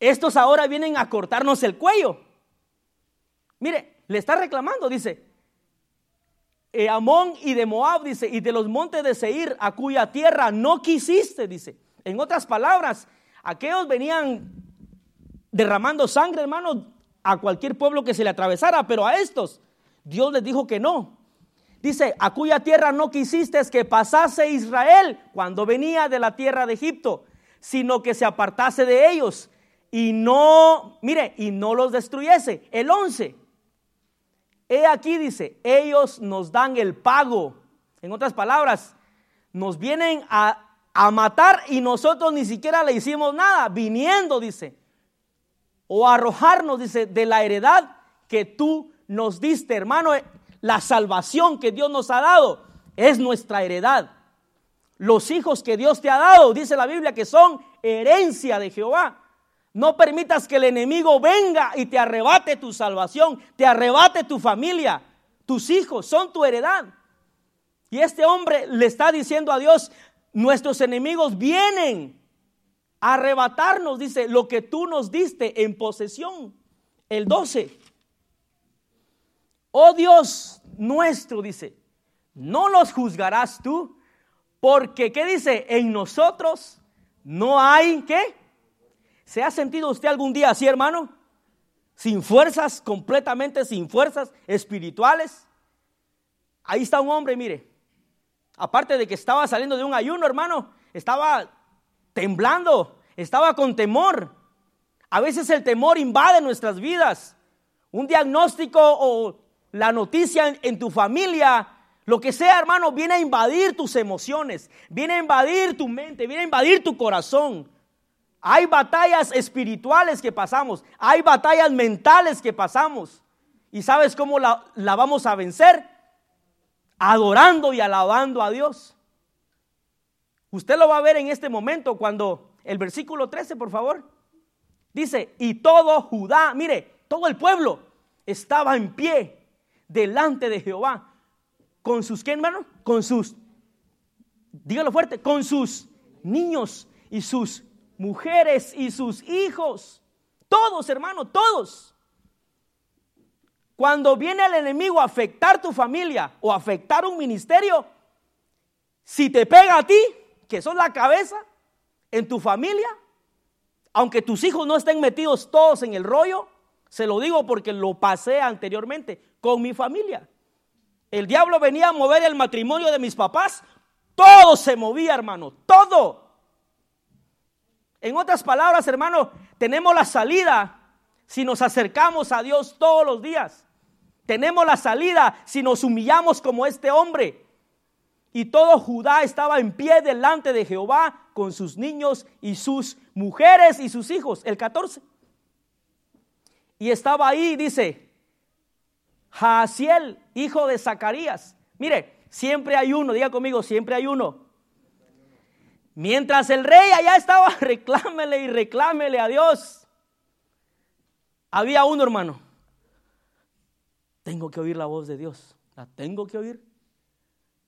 A: estos ahora vienen a cortarnos el cuello. Mire, le está reclamando, dice, Amón y de Moab, dice, y de los montes de Seir, a cuya tierra no quisiste, dice. En otras palabras, aquellos venían derramando sangre, hermano, a cualquier pueblo que se le atravesara, pero a estos Dios les dijo que no. Dice, a cuya tierra no quisiste que pasase Israel cuando venía de la tierra de Egipto, sino que se apartase de ellos y no, mire, y no los destruyese. El 11. He aquí dice, ellos nos dan el pago. En otras palabras, nos vienen a, matar y nosotros ni siquiera le hicimos nada, viniendo, dice, o arrojarnos, dice, de la heredad que tú nos diste, hermano. La salvación que Dios nos ha dado es nuestra heredad. Los hijos que Dios te ha dado, dice la Biblia, que son herencia de Jehová. No permitas que el enemigo venga y te arrebate tu salvación, te arrebate tu familia, tus hijos, son tu heredad. Y este hombre le está diciendo a Dios, nuestros enemigos vienen a arrebatarnos, dice, lo que tú nos diste en posesión. El 12. Oh Dios nuestro, dice, no los juzgarás tú, porque, ¿qué dice? En nosotros no hay, ¿qué? ¿Se ha sentido usted algún día así, hermano? Sin fuerzas, completamente sin fuerzas espirituales. Ahí está un hombre, mire. Aparte de que estaba saliendo de un ayuno, hermano, estaba temblando, estaba con temor. A veces el temor invade nuestras vidas. Un diagnóstico o la noticia en, tu familia, lo que sea, hermano, viene a invadir tus emociones, viene a invadir tu mente, viene a invadir tu corazón. Hay batallas espirituales que pasamos, hay batallas mentales que pasamos. ¿Y sabes cómo la, vamos a vencer? Adorando y alabando a Dios. Usted lo va a ver en este momento cuando el versículo 13, por favor, dice, y todo Judá, mire, todo el pueblo estaba en pie delante de Jehová. ¿Con sus qué, hermano? Con sus, dígalo fuerte, con sus niños y sus mujeres y sus hijos. Todos, hermano, todos. Cuando viene el enemigo a afectar tu familia o afectar un ministerio, si te pega a ti, que son la cabeza, en tu familia, aunque tus hijos no estén metidos todos en el rollo, se lo digo porque lo pasé anteriormente con mi familia. El diablo venía a mover el matrimonio de mis papás, todo se movía, hermano, todo. En otras palabras, hermano, tenemos la salida si nos acercamos a Dios todos los días. Tenemos la salida si nos humillamos como este hombre. Y todo Judá estaba en pie delante de Jehová con sus niños y sus mujeres y sus hijos. El 14. Y estaba ahí, dice, Jaasiel, hijo de Zacarías. Mire, siempre hay uno, diga conmigo, siempre hay uno. Mientras el rey allá estaba, reclámele y reclámele a Dios. Había uno, hermano. Tengo que oír la voz de Dios. La tengo que oír.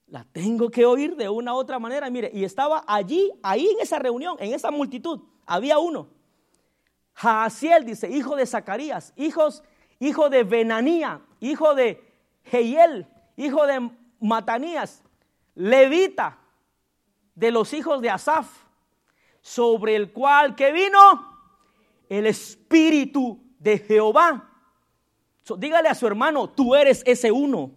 A: La tengo que oír de una u otra manera. Mire, y estaba allí, ahí en esa reunión, en esa multitud. Había uno. Jaasiel dice, hijo de Zacarías, hijos, hijo de Benanía, hijo de Jehiel, hijo de Matanías, levita de los hijos de Asaf, sobre el cual que vino el Espíritu de Jehová. dígale a su hermano, tú eres ese uno.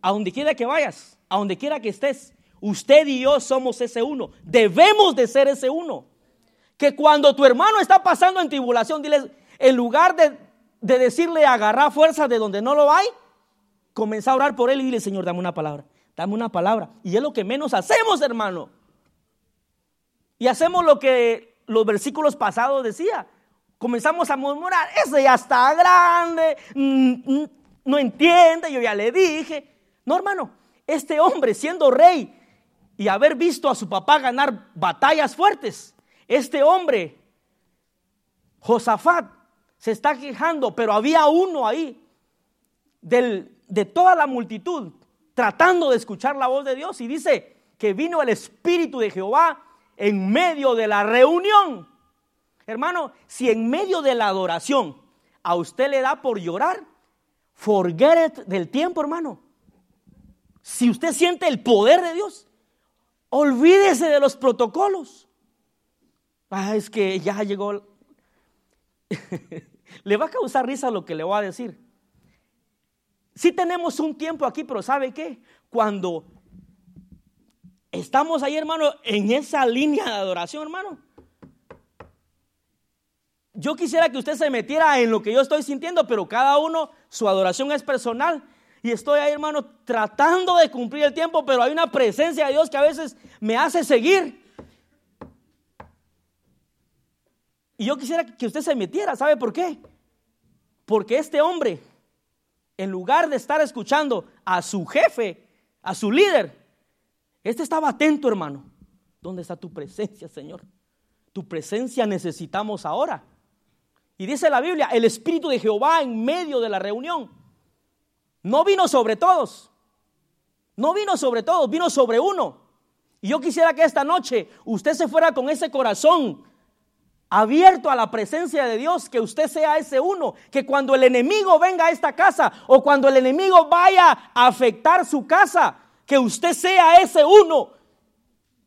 A: A donde quiera que vayas, a donde quiera que estés, usted y yo somos ese uno. Debemos de ser ese uno. Que cuando tu hermano está pasando en tribulación, dile, en lugar de, de decirle agarrar fuerza de donde no lo hay, comienza a orar por él y dile, Señor, dame una palabra dame una palabra. Y es lo que menos hacemos, hermano. Y hacemos lo que los versículos pasados decía. Comenzamos a murmurar, ese ya está grande, mm, mm, no entiende, yo ya le dije. No, hermano, este hombre siendo rey y haber visto a su papá ganar batallas fuertes, este hombre, Josafat, se está quejando, pero había uno ahí de toda la multitud tratando de escuchar la voz de Dios y dice que vino el Espíritu de Jehová en medio de la reunión. Hermano, si en medio de la adoración a usted le da por llorar, forget it del tiempo, hermano. Si usted siente el poder de Dios, olvídese de los protocolos. Ah, es que ya llegó. le va a causar risa lo que le voy a decir. Sí tenemos un tiempo aquí, pero ¿sabe qué? Cuando estamos ahí, hermano, en esa línea de adoración, hermano. Yo quisiera que usted se metiera en lo que yo estoy sintiendo, pero cada uno, su adoración es personal. Y estoy ahí, hermano, tratando de cumplir el tiempo, pero hay una presencia de Dios que a veces me hace seguir. Y yo quisiera que usted se metiera, ¿sabe por qué? Porque este hombre en lugar de estar escuchando a su jefe, a su líder, este estaba atento, hermano. ¿Dónde está tu presencia, Señor? Tu presencia necesitamos ahora. Y dice la Biblia, el Espíritu de Jehová en medio de la reunión. No vino sobre todos. No vino sobre todos, vino sobre uno. Y yo quisiera que esta noche usted se fuera con ese corazón abierto a la presencia de Dios, que usted sea ese uno, que cuando el enemigo venga a esta casa o cuando el enemigo vaya a afectar su casa, que usted sea ese uno,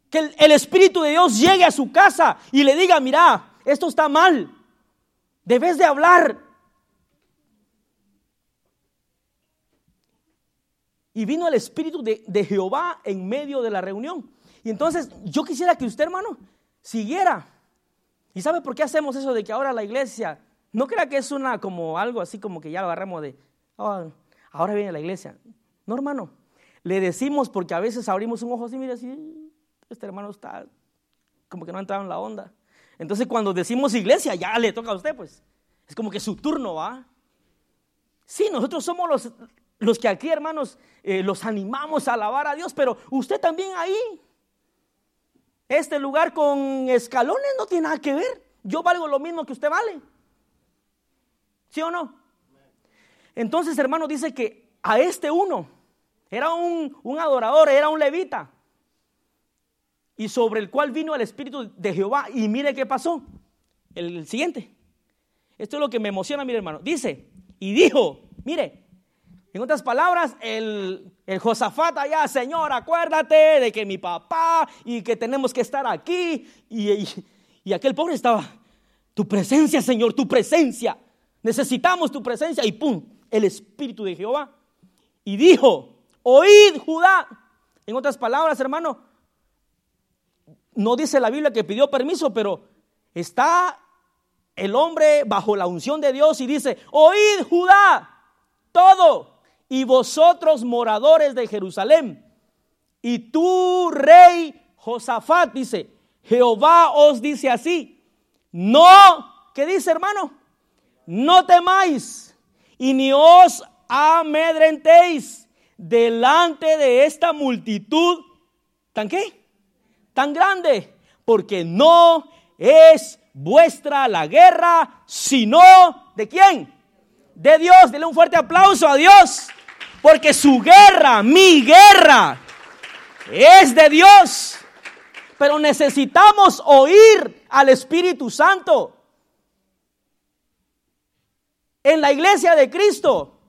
A: que el, Espíritu de Dios llegue a su casa y le diga, mira, esto está mal, debes de hablar. Y vino el Espíritu de, de Jehová en medio de la reunión. Y entonces yo quisiera que usted, hermano, siguiera. ¿Y sabe por qué hacemos eso de que ahora la iglesia, no crea que es una como algo así como que ya agarramos de, oh, ahora viene la iglesia. No, hermano, le decimos porque a veces abrimos un ojo así, mira, así, este hermano está como que no ha entrado en la onda. Entonces cuando decimos iglesia, ya le toca a usted, pues. Es como que su turno va. Sí, nosotros somos los, los que aquí, hermanos, eh, los animamos a alabar a Dios, pero usted también ahí. Este lugar con escalones no tiene nada que ver. Yo valgo lo mismo que usted vale. ¿Sí o no? Entonces, hermano, dice que a este uno era un, un adorador, era un levita, y sobre el cual vino el Espíritu de Jehová. Y mire qué pasó. El, el siguiente. Esto es lo que me emociona, mire hermano. Dice, y dijo, mire, en otras palabras, el, el Josafat allá, Señor, acuérdate de que mi papá y que tenemos que estar aquí. Y, y, y aquel pobre estaba, tu presencia, Señor, tu presencia. Necesitamos tu presencia. Y pum, el Espíritu de Jehová. Y dijo, oíd Judá. En otras palabras, hermano, no dice la Biblia que pidió permiso, pero está el hombre bajo la unción de Dios y dice, oíd Judá, todo, y vosotros moradores de Jerusalén, y tú, rey Josafat, dice, Jehová os dice así, no, ¿qué dice hermano? No temáis y ni os amedrentéis delante de esta multitud, ¿tan qué? Tan grande, porque no es vuestra la guerra, sino de quién? De Dios. Dele un fuerte aplauso a Dios, porque su guerra, mi guerra, es de Dios. Pero necesitamos oír al Espíritu Santo. En la iglesia de Cristo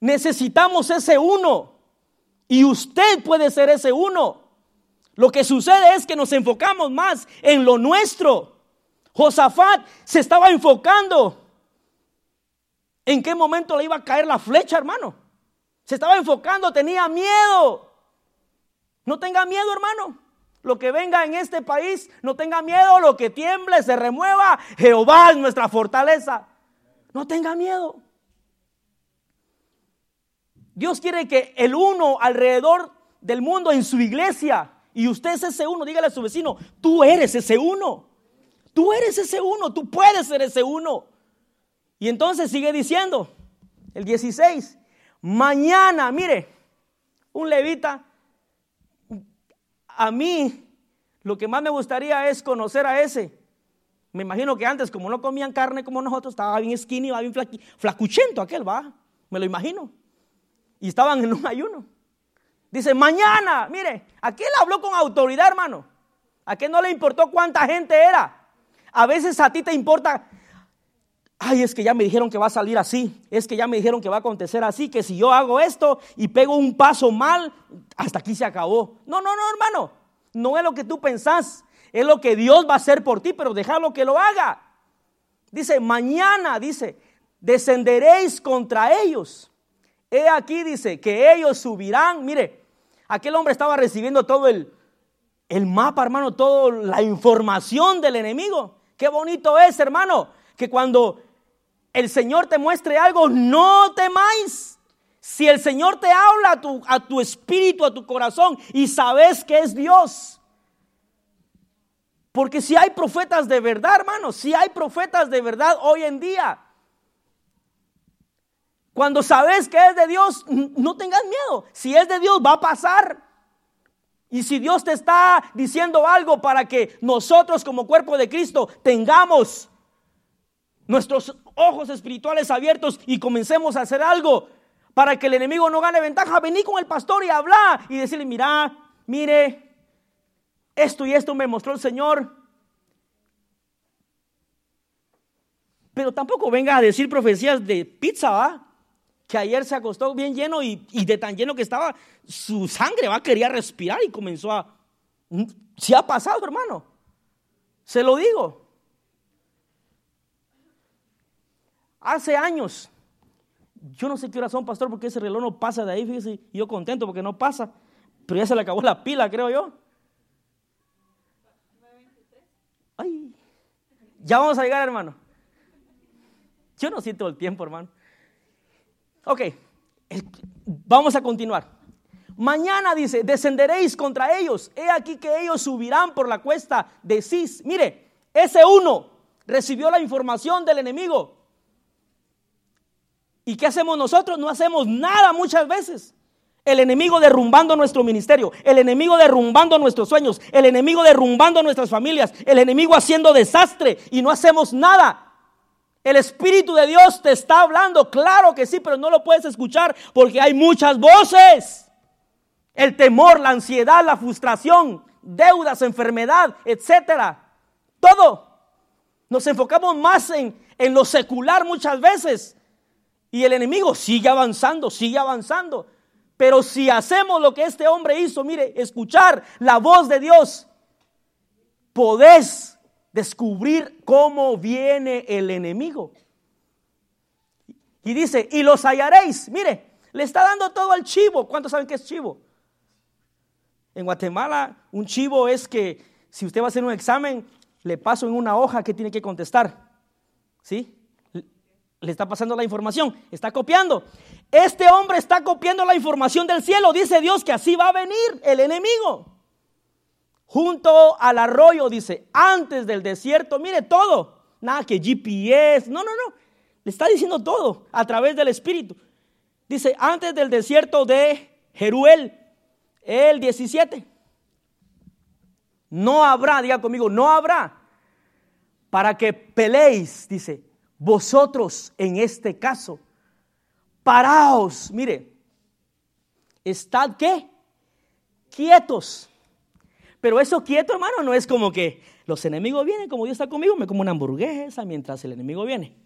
A: necesitamos ese uno. Y usted puede ser ese uno. Lo que sucede es que nos enfocamos más en lo nuestro. Josafat se estaba enfocando. ¿En qué momento le iba a caer la flecha, hermano? Se estaba enfocando, tenía miedo. No tenga miedo, hermano. Lo que venga en este país, no tenga miedo, lo que tiemble, se remueva. Jehová es nuestra fortaleza. No tenga miedo. Dios quiere que el uno alrededor del mundo en su iglesia, y usted es ese uno, dígale a su vecino, tú eres ese uno. Tú eres ese uno, tú puedes ser ese uno. Y entonces sigue diciendo, el 16, mañana, mire, un levita, a mí lo que más me gustaría es conocer a ese. Me imagino que antes, como no comían carne como nosotros, estaba bien skinny, bien flacuchento aquel, va, me lo imagino. Y estaban en un ayuno. Dice, mañana, mire, aquel habló con autoridad, hermano. A no le importó cuánta gente era. A veces a ti te importa, ay, es que ya me dijeron que va a salir así, es que ya me dijeron que va a acontecer así, que si yo hago esto y pego un paso mal, hasta aquí se acabó. No, no, no, hermano, no es lo que tú pensás, es lo que Dios va a hacer por ti, pero déjalo que lo haga. Dice, mañana, dice, descenderéis contra ellos. He aquí, dice, que ellos subirán, mire, aquel hombre estaba recibiendo todo el, el mapa, hermano, toda la información del enemigo. Qué bonito es, hermano, que cuando el Señor te muestre algo, no temáis. Si el Señor te habla a tu, a tu espíritu, a tu corazón, y sabes que es Dios. Porque si hay profetas de verdad, hermano, si hay profetas de verdad hoy en día. Cuando sabes que es de Dios, no tengas miedo. Si es de Dios, va a pasar. Y si Dios te está diciendo algo para que nosotros como cuerpo de Cristo tengamos nuestros ojos espirituales abiertos y comencemos a hacer algo para que el enemigo no gane ventaja, vení con el pastor y hablar y decirle, mira, mire, esto y esto me mostró el Señor. Pero tampoco venga a decir profecías de pizza, ¿va? Que ayer se acostó bien lleno y, y de tan lleno que estaba, su sangre va quería respirar y comenzó a... Se ha pasado, hermano. Se lo digo. Hace años, yo no sé qué hora son, pastor, porque ese reloj no pasa de ahí, fíjese, y yo contento porque no pasa, pero ya se le acabó la pila, creo yo. Ay, ya vamos a llegar, hermano. Yo no siento el tiempo, hermano. Ok, vamos a continuar. Mañana dice, descenderéis contra ellos. He aquí que ellos subirán por la cuesta de Cis. Mire, ese uno recibió la información del enemigo. ¿Y qué hacemos nosotros? No hacemos nada muchas veces. El enemigo derrumbando nuestro ministerio, el enemigo derrumbando nuestros sueños, el enemigo derrumbando nuestras familias, el enemigo haciendo desastre y no hacemos nada. El Espíritu de Dios te está hablando, claro que sí, pero no lo puedes escuchar porque hay muchas voces. El temor, la ansiedad, la frustración, deudas, enfermedad, etcétera. Todo. Nos enfocamos más en, en lo secular muchas veces. Y el enemigo sigue avanzando, sigue avanzando. Pero si hacemos lo que este hombre hizo, mire, escuchar la voz de Dios, podés descubrir cómo viene el enemigo. Y dice, y los hallaréis. Mire, le está dando todo al chivo. ¿Cuántos saben qué es chivo? En Guatemala, un chivo es que si usted va a hacer un examen, le paso en una hoja que tiene que contestar. ¿Sí? Le está pasando la información, está copiando. Este hombre está copiando la información del cielo. Dice Dios que así va a venir el enemigo junto al arroyo, dice, antes del desierto, mire todo, nada que GPS, no, no, no, le está diciendo todo a través del Espíritu. Dice, antes del desierto de Jeruel, el 17, no habrá, diga conmigo, no habrá, para que peleéis, dice, vosotros en este caso, paraos, mire, estad qué? Quietos pero eso quieto, hermano, no es como que los enemigos vienen, como Dios está conmigo, me como una hamburguesa mientras el enemigo viene.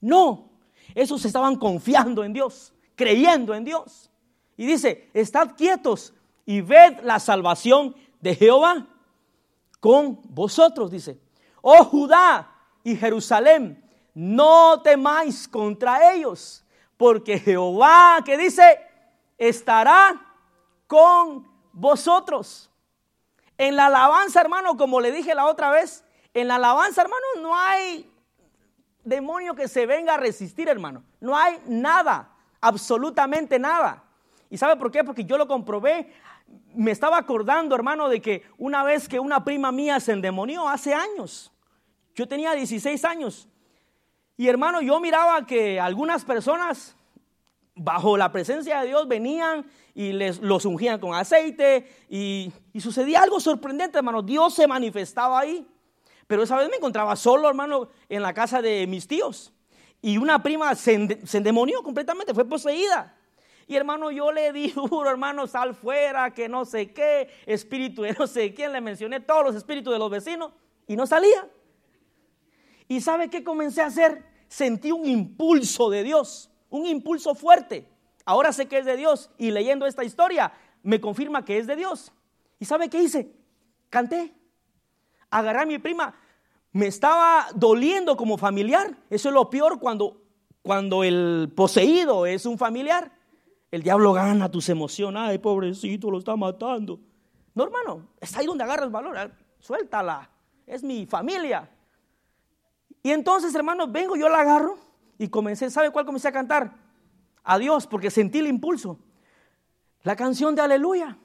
A: No, esos estaban confiando en Dios, creyendo en Dios. Y dice, estad quietos y ved la salvación de Jehová con vosotros, dice. Oh Judá y Jerusalén, no temáis contra ellos, porque Jehová, que dice, estará con vosotros. En la alabanza, hermano, como le dije la otra vez, en la alabanza, hermano, no hay demonio que se venga a resistir, hermano. No hay nada, absolutamente nada. ¿Y sabe por qué? Porque yo lo comprobé. Me estaba acordando, hermano, de que una vez que una prima mía se endemonió hace años. Yo tenía 16 años. Y hermano, yo miraba que algunas personas bajo la presencia de Dios venían y les, los ungían con aceite y, sucedía algo sorprendente, hermano. Dios se manifestaba ahí. Pero esa vez me encontraba solo, hermano, en la casa de mis tíos. Y una prima se, endemonió completamente, fue poseída. Y hermano, yo le di duro, hermano, sal fuera, que no sé qué, espíritu de no sé quién, le mencioné todos los espíritus de los vecinos y no salía. ¿Y sabe qué comencé a hacer? Sentí un impulso de Dios un impulso fuerte. Ahora sé que es de Dios y leyendo esta historia me confirma que es de Dios. ¿Y sabe qué hice? Canté. Agarré a mi prima. Me estaba doliendo como familiar. Eso es lo peor cuando, cuando el poseído es un familiar. El diablo gana tus emociones. Ay, pobrecito, lo está matando. No, hermano, es ahí donde agarras valor. Ah, suéltala. Es mi familia. Y entonces, hermano, vengo, yo la agarro y comencé, ¿sabe cuál comencé a cantar? A Dios, porque sentí el impulso. La canción de Aleluya.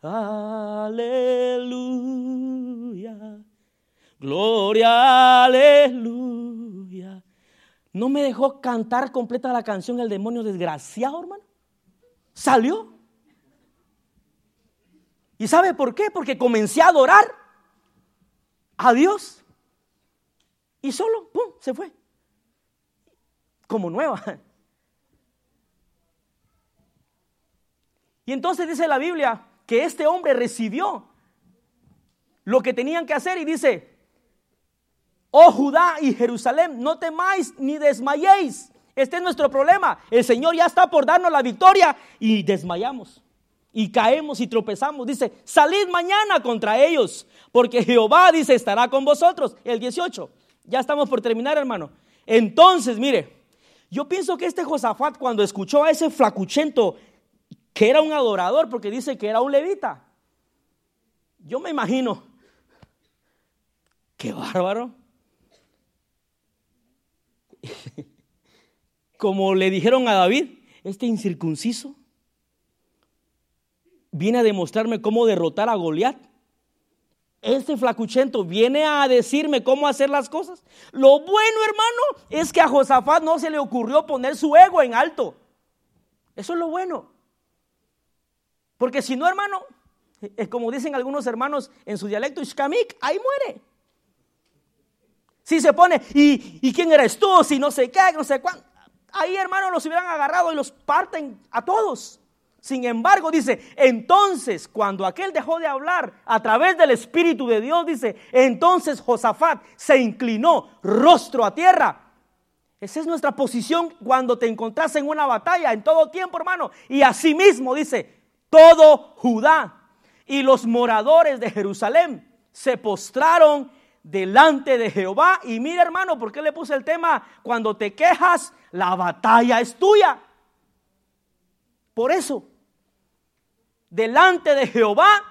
A: Aleluya. Gloria, aleluya. No me dejó cantar completa la canción el demonio desgraciado, hermano. Salió. ¿Y sabe por qué? Porque comencé a adorar a Dios. Y solo, ¡pum!, se fue. Como nueva. Y entonces dice la Biblia que este hombre recibió lo que tenían que hacer y dice, oh Judá y Jerusalén, no temáis ni desmayéis. Este es nuestro problema. El Señor ya está por darnos la victoria y desmayamos. Y caemos y tropezamos. Dice, salid mañana contra ellos, porque Jehová dice, estará con vosotros. El 18. Ya estamos por terminar, hermano. Entonces, mire, yo pienso que este Josafat cuando escuchó a ese flacuchento que era un adorador porque dice que era un levita. Yo me imagino, qué bárbaro. Como le dijeron a David, este incircunciso viene a demostrarme cómo derrotar a Goliat. Este flacuchento viene a decirme cómo hacer las cosas. Lo bueno, hermano, es que a Josafat no se le ocurrió poner su ego en alto. Eso es lo bueno. Porque si no, hermano, es como dicen algunos hermanos en su dialecto, Ishkamik, ahí muere. Si se pone, ¿y, ¿y quién eres tú? Si no sé qué, no sé cuánto. Ahí, hermano, los hubieran agarrado y los parten a todos. Sin embargo, dice, entonces cuando aquel dejó de hablar a través del Espíritu de Dios, dice, entonces Josafat se inclinó rostro a tierra. Esa es nuestra posición cuando te encontrás en una batalla, en todo tiempo, hermano. Y asimismo dice, todo Judá y los moradores de Jerusalén se postraron delante de Jehová. Y mira hermano, ¿por qué le puse el tema? Cuando te quejas, la batalla es tuya. Por eso, delante de Jehová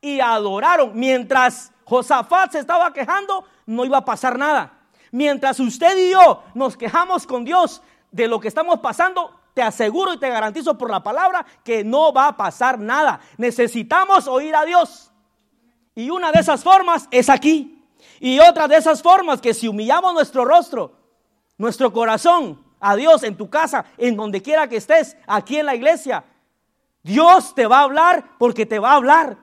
A: y adoraron. Mientras Josafat se estaba quejando, no iba a pasar nada. Mientras usted y yo nos quejamos con Dios de lo que estamos pasando, te aseguro y te garantizo por la palabra que no va a pasar nada. Necesitamos oír a Dios. Y una de esas formas es aquí. Y otra de esas formas que si humillamos nuestro rostro, nuestro corazón a Dios en tu casa, en donde quiera que estés, aquí en la iglesia, Dios te va a hablar porque te va a hablar.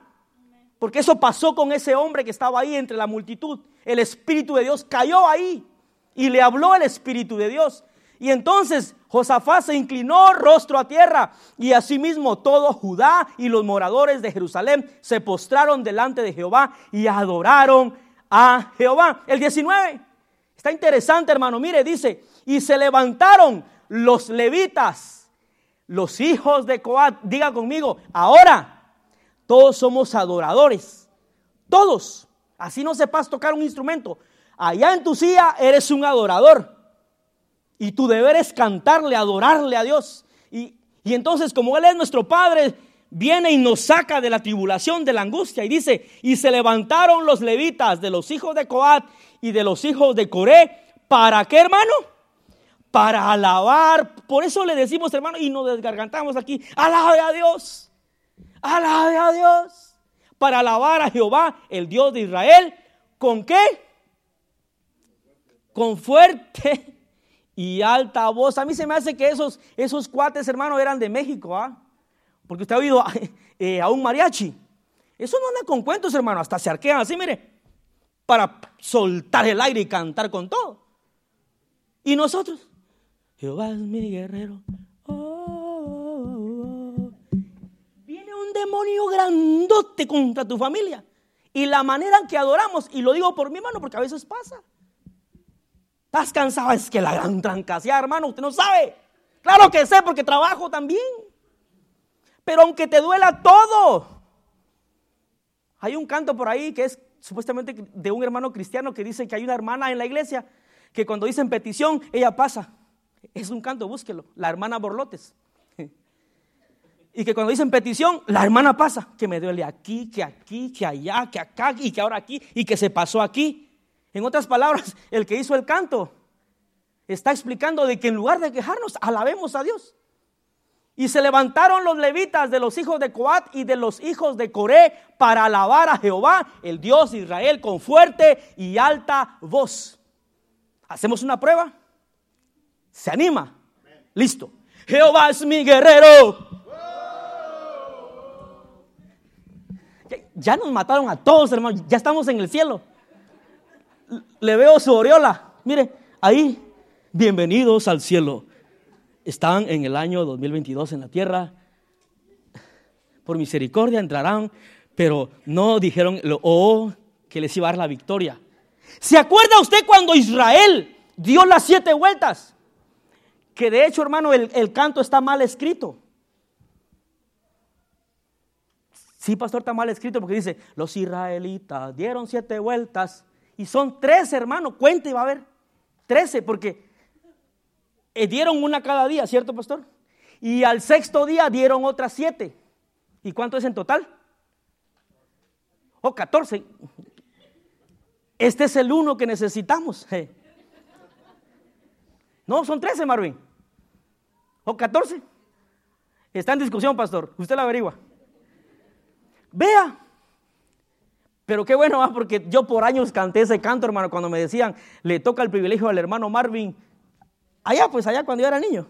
A: Porque eso pasó con ese hombre que estaba ahí entre la multitud. El Espíritu de Dios cayó ahí y le habló el Espíritu de Dios. Y entonces Josafat se inclinó rostro a tierra y asimismo todo Judá y los moradores de Jerusalén se postraron delante de Jehová y adoraron a Jehová. El 19. Está interesante, hermano. Mire, dice, y se levantaron los levitas, los hijos de Coat. Diga conmigo, ahora todos somos adoradores. Todos. Así no sepas tocar un instrumento. Allá en tu silla eres un adorador. Y tu deber es cantarle, adorarle a Dios. Y, entonces, como Él es nuestro Padre, viene y nos saca de la tribulación, de la angustia. Y dice, y se levantaron los levitas de los hijos de Coat y de los hijos de Coré. ¿Para qué, hermano? Para alabar. Por eso le decimos, hermano, y nos desgargantamos aquí. Alabe a Dios. Alabe a Dios. Para alabar a Jehová, el Dios de Israel. ¿Con qué? Con fuerte y alta voz. A mí se me hace que esos, esos cuates, hermano, eran de México, ¿ah? Porque usted ha oído eh, a un mariachi. Eso no anda con cuentos, hermano. Hasta se arquean así, mire. Para soltar el aire y cantar con todo. Y nosotros, Jehová es mi guerrero. Oh, Viene un demonio grandote contra tu familia. Y la manera en que adoramos, y lo digo por mi mano porque a veces pasa. ¿Estás cansado? Es que la gran trancaseada, hermano, usted no sabe. Claro que sé porque trabajo también. Pero aunque te duela todo. Hay un canto por ahí que es supuestamente de un hermano cristiano que dice que hay una hermana en la iglesia que cuando dicen petición, ella pasa. Es un canto, búsquelo. La hermana Borlotes. Y que cuando dicen petición, la hermana pasa. Que me duele aquí, que aquí, que allá, que acá, y que ahora aquí, y que se pasó aquí. En otras palabras, el que hizo el canto está explicando de que en lugar de quejarnos, alabemos a Dios. Y se levantaron los levitas de los hijos de Coat y de los hijos de Coré para alabar a Jehová, el Dios de Israel, con fuerte y alta voz. ¿Hacemos una prueba? ¿Se anima? Listo. Jehová es mi guerrero. ya nos mataron a todos, hermano. Ya estamos en el cielo. Le veo su aureola. Mire, ahí, bienvenidos al cielo. Están en el año 2022 en la tierra. Por misericordia entrarán, pero no dijeron oh, que les iba a dar la victoria. ¿Se acuerda usted cuando Israel dio las siete vueltas? Que de hecho, hermano, el, el canto está mal escrito. Sí, pastor, está mal escrito porque dice, los israelitas dieron siete vueltas y son trece, hermano, cuente y va a haber trece, porque eh, dieron una cada día, ¿cierto, pastor? Y al sexto día dieron otras siete. ¿Y cuánto es en total? Oh, catorce. Este es el uno que necesitamos. No, son trece, Marvin. O catorce. Está en discusión, pastor. Usted lo averigua. Vea. Pero qué bueno, ¿va? porque yo por años canté ese canto, hermano, cuando me decían, le toca el privilegio al hermano Marvin. Allá, pues allá cuando yo era niño.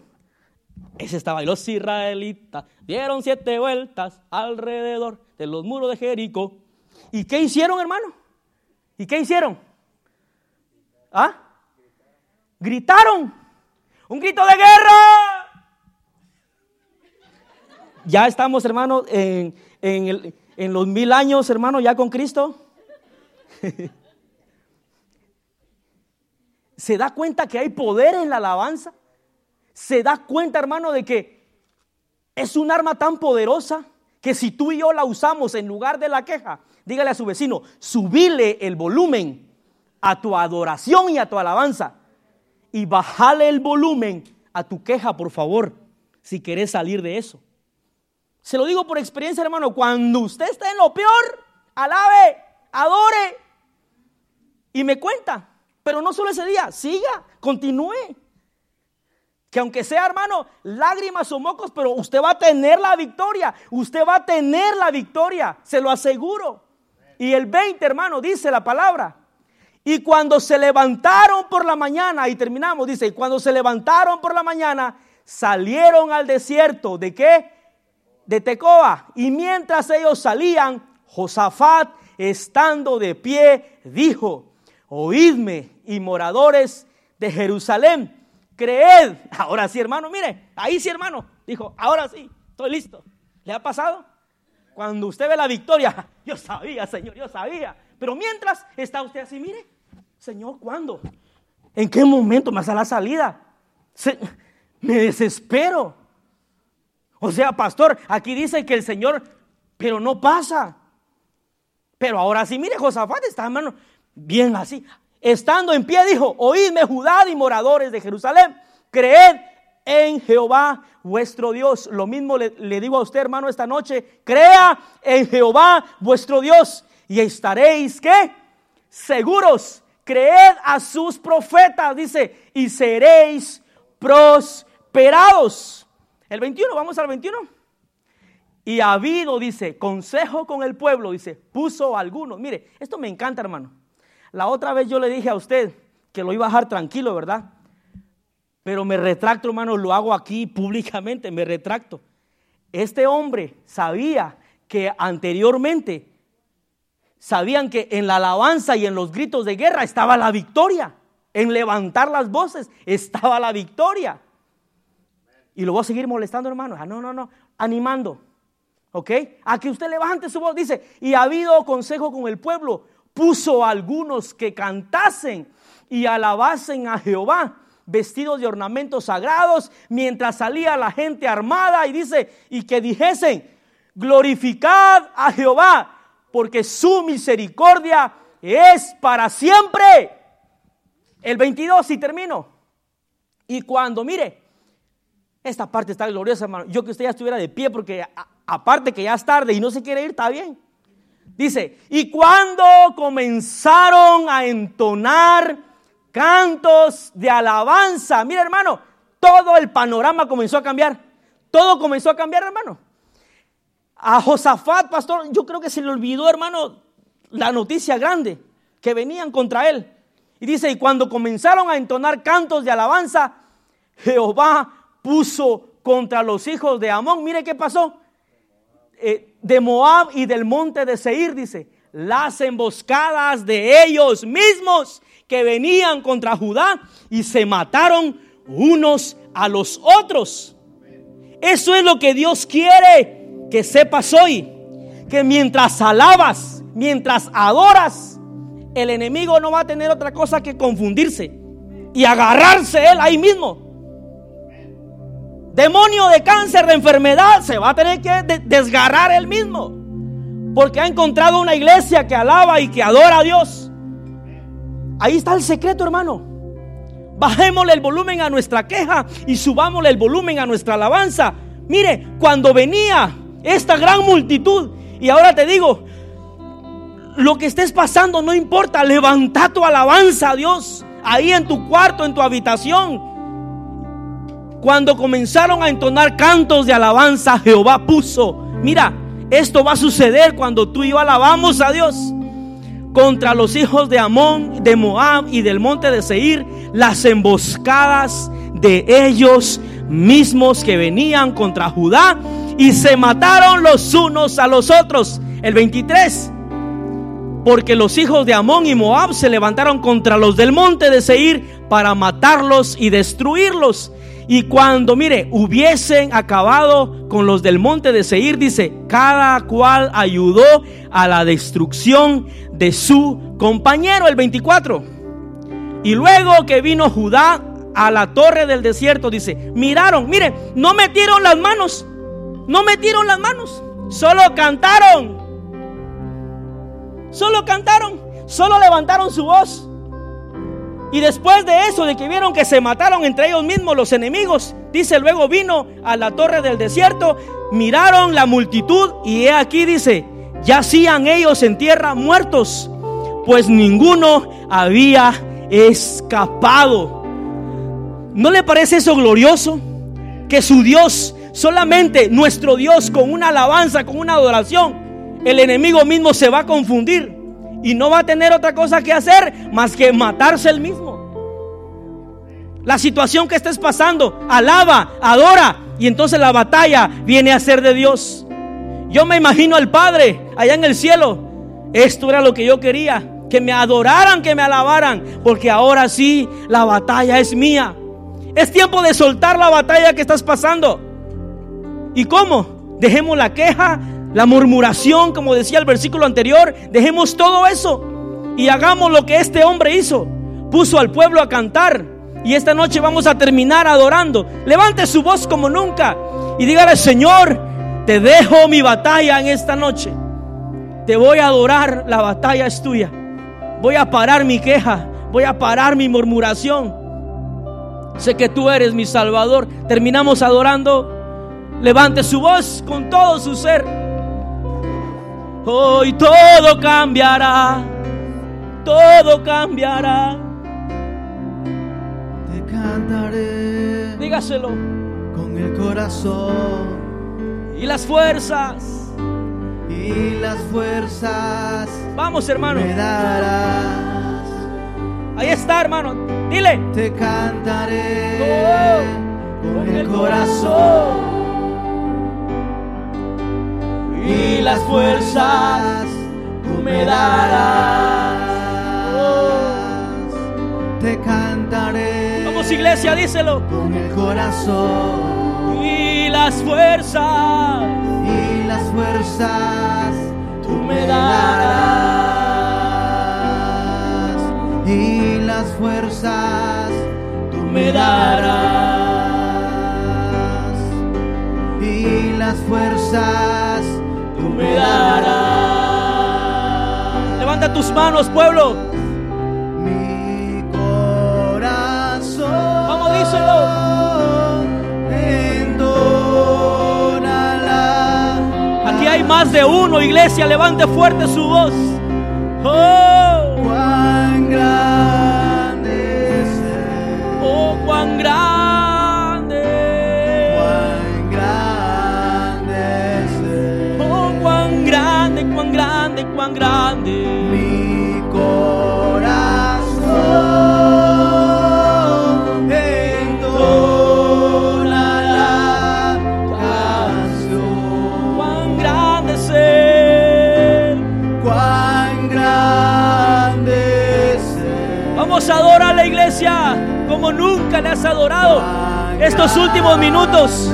A: Ese estaba, y los israelitas dieron siete vueltas alrededor de los muros de Jericó. ¿Y qué hicieron, hermano? ¿Y qué hicieron? ¿Ah? Gritaron. Un grito de guerra. Ya estamos, hermano, en, en los mil años, hermano, ya con Cristo? ¿Se da cuenta que hay poder en la alabanza? ¿Se da cuenta, hermano, de que es un arma tan poderosa que si tú y yo la usamos en lugar de la queja, dígale a su vecino, subile el volumen a tu adoración y a tu alabanza y bajale el volumen a tu queja, por favor, si querés salir de eso. Se lo digo por experiencia, hermano. Cuando usted está en lo peor, alabe, adore. Y me cuenta. Pero no solo ese día, siga, continúe. Que aunque sea, hermano, lágrimas o mocos, pero usted va a tener la victoria. Usted va a tener la victoria, se lo aseguro. Y el 20, hermano, dice la palabra. Y cuando se levantaron por la mañana, y terminamos, dice, y cuando se levantaron por la mañana, salieron al desierto. ¿De qué? De Tecoa. Y mientras ellos salían, Josafat, estando de pie, dijo, oídme y moradores de Jerusalén, creed. Ahora sí, hermano, mire, ahí sí, hermano. Dijo, ahora sí, estoy listo. ¿Le ha pasado? Cuando usted ve la victoria, yo sabía, Señor, yo sabía. Pero mientras está usted así, mire, Señor, ¿cuándo? ¿En qué momento me hace la salida? me desespero. O sea, pastor, aquí dice que el Señor, pero no pasa. Pero ahora sí, mire, Josafat está, hermano, bien así. Estando en pie, dijo, oídme Judá y moradores de Jerusalén, creed en Jehová vuestro Dios. Lo mismo le, digo a usted, hermano, esta noche, crea en Jehová vuestro Dios y estaréis, ¿qué? Seguros. Creed a sus profetas, dice, y seréis prosperados. El 21, vamos al 21. Y ha habido, dice, consejo con el pueblo, dice, puso algunos. Mire, esto me encanta, hermano. La otra vez yo le dije a usted que lo iba a dejar tranquilo, ¿verdad? Pero me retracto, hermano, lo hago aquí públicamente, me retracto. Este hombre sabía que anteriormente sabían que en la alabanza y en los gritos de guerra estaba la victoria. En levantar las voces estaba la victoria. Y lo voy a seguir molestando, hermano. Ah, no, no, no. Animando. ¿Ok? A que usted levante su voz. Dice, y ha habido consejo con el pueblo. Puso algunos que cantasen y alabasen a Jehová vestidos de ornamentos sagrados, mientras salía la gente armada y dice, y que dijesen, glorificad a Jehová, porque su misericordia es para siempre. El 22, y termino. Y cuando, mire, esta parte está gloriosa, hermano. Yo que usted ya estuviera de pie porque aparte que ya es tarde y no se quiere ir, está bien. Dice, y cuando comenzaron a entonar cantos de alabanza, mira hermano, todo el panorama comenzó a cambiar. Todo comenzó a cambiar, hermano. A Josafat, pastor, yo creo que se le olvidó, hermano, la noticia grande que venían contra él. Y dice, y cuando comenzaron a entonar cantos de alabanza, Jehová puso contra los hijos de Amón. Mire qué pasó. Eh, de Moab y del monte de Seir, dice, las emboscadas de ellos mismos que venían contra Judá y se mataron unos a los otros. Eso es lo que Dios quiere que sepas hoy, que mientras alabas, mientras adoras, el enemigo no va a tener otra cosa que confundirse y agarrarse él ahí mismo. Demonio de cáncer, de enfermedad, se va a tener que desgarrar él mismo. Porque ha encontrado una iglesia que alaba y que adora a Dios. Ahí está el secreto, hermano. Bajémosle el volumen a nuestra queja y subámosle el volumen a nuestra alabanza. Mire, cuando venía esta gran multitud, y ahora te digo, lo que estés pasando no importa, levanta tu alabanza a Dios ahí en tu cuarto, en tu habitación. Cuando comenzaron a entonar cantos de alabanza, Jehová puso, mira, esto va a suceder cuando tú y yo alabamos a Dios contra los hijos de Amón, de Moab y del monte de Seir, las emboscadas de ellos mismos que venían contra Judá y se mataron los unos a los otros. El 23 porque los hijos de Amón y Moab se levantaron contra los del monte de Seir para matarlos y destruirlos. Y cuando, mire, hubiesen acabado con los del monte de Seir, dice, cada cual ayudó a la destrucción de su compañero, el 24. Y luego que vino Judá a la torre del desierto, dice, miraron, mire, no metieron las manos, no metieron las manos, solo cantaron Solo cantaron, solo levantaron su voz. Y después de eso, de que vieron que se mataron entre ellos mismos los enemigos, dice, luego vino a la torre del desierto, miraron la multitud y he aquí dice, yacían ellos en tierra muertos, pues ninguno había escapado. ¿No le parece eso glorioso? Que su Dios, solamente nuestro Dios, con una alabanza, con una adoración, el enemigo mismo se va a confundir y no va a tener otra cosa que hacer más que matarse el mismo. La situación que estés pasando, alaba, adora y entonces la batalla viene a ser de Dios. Yo me imagino al Padre allá en el cielo. Esto era lo que yo quería, que me adoraran, que me alabaran, porque ahora sí la batalla es mía. Es tiempo de soltar la batalla que estás pasando. ¿Y cómo? Dejemos la queja, la murmuración, como decía el versículo anterior, dejemos todo eso y hagamos lo que este hombre hizo. Puso al pueblo a cantar y esta noche vamos a terminar adorando. Levante su voz como nunca y dígale, Señor, te dejo mi batalla en esta noche. Te voy a adorar, la batalla es tuya. Voy a parar mi queja, voy a parar mi murmuración. Sé que tú eres mi Salvador. Terminamos adorando. Levante su voz con todo su ser. Hoy todo cambiará, todo cambiará.
B: Te cantaré
A: Dígaselo.
B: con el corazón
A: Y las fuerzas.
B: y las fuerzas
A: Vamos, hermano.
B: me darás.
A: Ahí está, hermano. Dile.
B: Te cantaré
A: Oh,
B: con el corazón
A: Y las fuerzas tú me darás.
B: Te cantaré
A: Vamos, iglesia, díselo.
B: con el corazón
A: Y las fuerzas
B: y las fuerzas
A: tú me darás.
B: y las fuerzas
A: Tú me darás.
B: y las fuerzas
A: Levanta tus manos, pueblo.
B: mi corazón
A: Vamos, díselo.
B: entonará
A: Aquí hay más de uno, iglesia. Levante fuerte su voz. Oh,
B: cuán grande es
A: oh, cuán grande.
B: Mi corazón entona la
A: canción. Cuán grande es Él. Cuán grande es Él. Vamos a adorar a la iglesia como nunca le has adorado estos últimos minutos.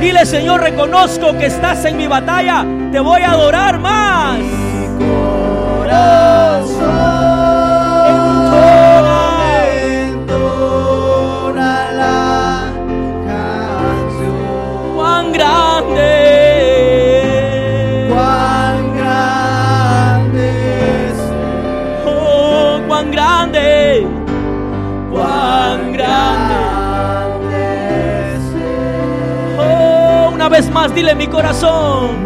A: Dile, Señor, reconozco que estás en mi batalla. Te voy a adorar más más, dile mi corazón.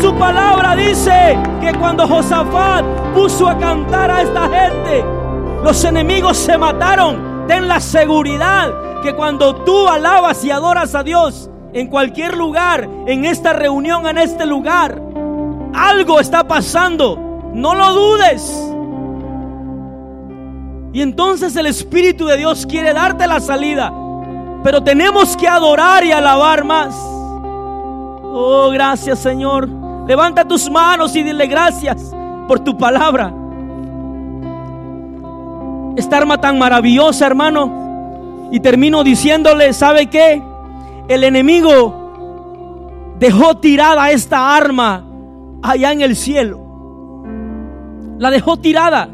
A: Su palabra dice que cuando Josafat puso a cantar a esta gente, los enemigos se mataron. Ten la seguridad que cuando tú alabas y adoras a Dios en cualquier lugar, en esta reunión, en este lugar, algo está pasando. No lo dudes. Y entonces el Espíritu de Dios quiere darte la salida. Pero tenemos que adorar y alabar más. Oh, gracias Señor. Levanta tus manos y dile gracias por tu palabra. Esta arma tan maravillosa, hermano. Y termino diciéndole, ¿sabe qué? El enemigo dejó tirada esta arma allá en el cielo. La dejó tirada.